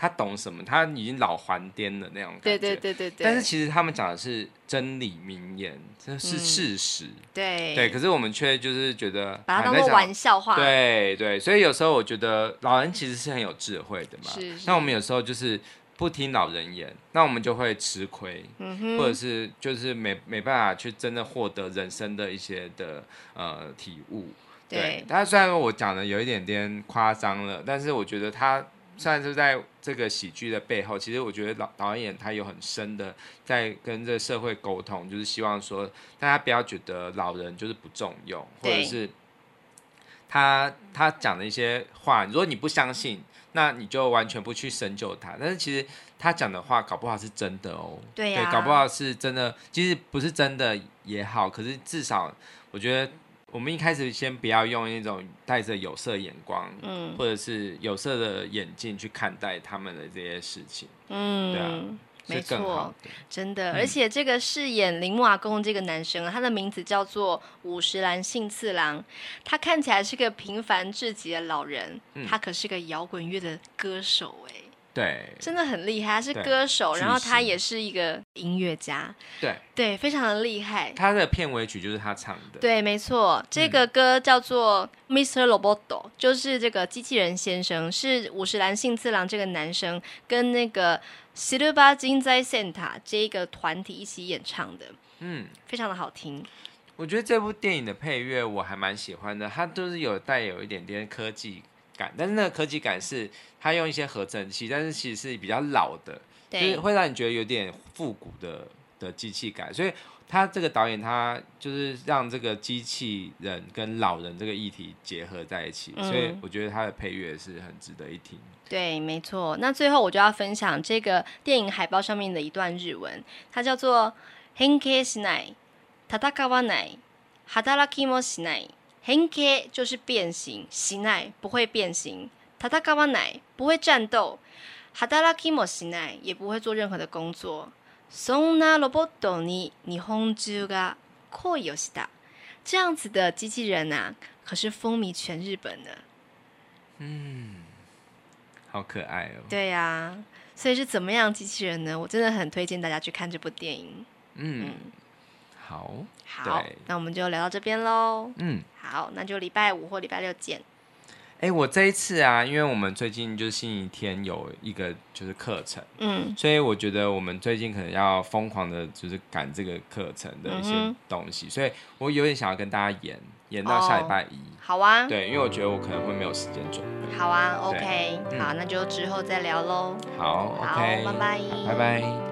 他懂什么？他已经老还颠了那种感觉。对对对对对。但是其实他们讲的是真理名言，这是事实。嗯、对对。可是我们却就是觉得把它当做玩笑话。对对，所以有时候我觉得老人其实是很有智慧的嘛。是。那我们有时候就是不听老人言，那我们就会吃亏，嗯，或者是就是没没办法去真的获得人生的一些的呃体悟。对。对，但虽然我讲的有一点点夸张了，但是我觉得他。虽然是在这个喜剧的背后，其实我觉得老导演他有很深的在跟这个社会沟通，就是希望说大家不要觉得老人就是不重用，或者是他他讲的一些话，如果你不相信，那你就完全不去深究他。但是其实他讲的话搞不好是真的哦，对呀，对，搞不好是真的，其实不是真的也好，可是至少我觉得我们一开始先不要用那种带着有色眼光，嗯，或者是有色的眼镜去看待他们的这些事情，嗯，对啊。没错，真的，而且这个饰演铃木阿公这个男生啊，他的名字叫做五十岚幸次郎，他看起来是个平凡至极的老人，嗯、他可是个摇滚乐的歌手哎。对，真的很厉害，他是歌手，然后他也是一个音乐家，对。对，非常的厉害。他的片尾曲就是他唱的，对，没错，这个歌叫做《Mr. Robot》，就是这个机器人先生，是五十岚幸次郎这个男生跟那个 Silver Jinzai Center 这个团体一起演唱的，嗯，非常的好听。我觉得这部电影的配乐我还蛮喜欢的，它都是有带有一点点科技感，但是那个科技感是他用一些合成器，但是其实是比较老的，对就是会让你觉得有点复古的的机器感。所以他这个导演他就是让这个机器人跟老人这个议题结合在一起，嗯、所以我觉得他的配乐是很值得一听。对，没错。那最后我就要分享这个电影海报上面的一段日文，它叫做“変形しない、戦わない、働きもしない”。 変形就是变形，しない不会变形，戦わない不会战斗，働きもしない也不会做任何的工作。そんなロボットに日本中が恋をした。这样子的机器人啊，可是风靡全日本的。嗯，好可爱哦。对呀、啊，所以是怎么样机器人呢？我真的很推荐大家去看这部电影。嗯。嗯好，好，对那我们就聊到这边喽。嗯， 好，那就礼拜五或礼拜六见。哎、欸，我这一次啊，因为我们最近就是星期天有一个就是课程，嗯，所以我觉得我们最近可能要疯狂的，就是赶这个课程的一些东西，嗯、所以我有点想要跟大家演演到下礼拜一。哦、好啊，对，因为我觉得我可能会没有时间准备。好啊，OK，、嗯、好，那就之后再聊喽。好，OK，拜拜，拜拜。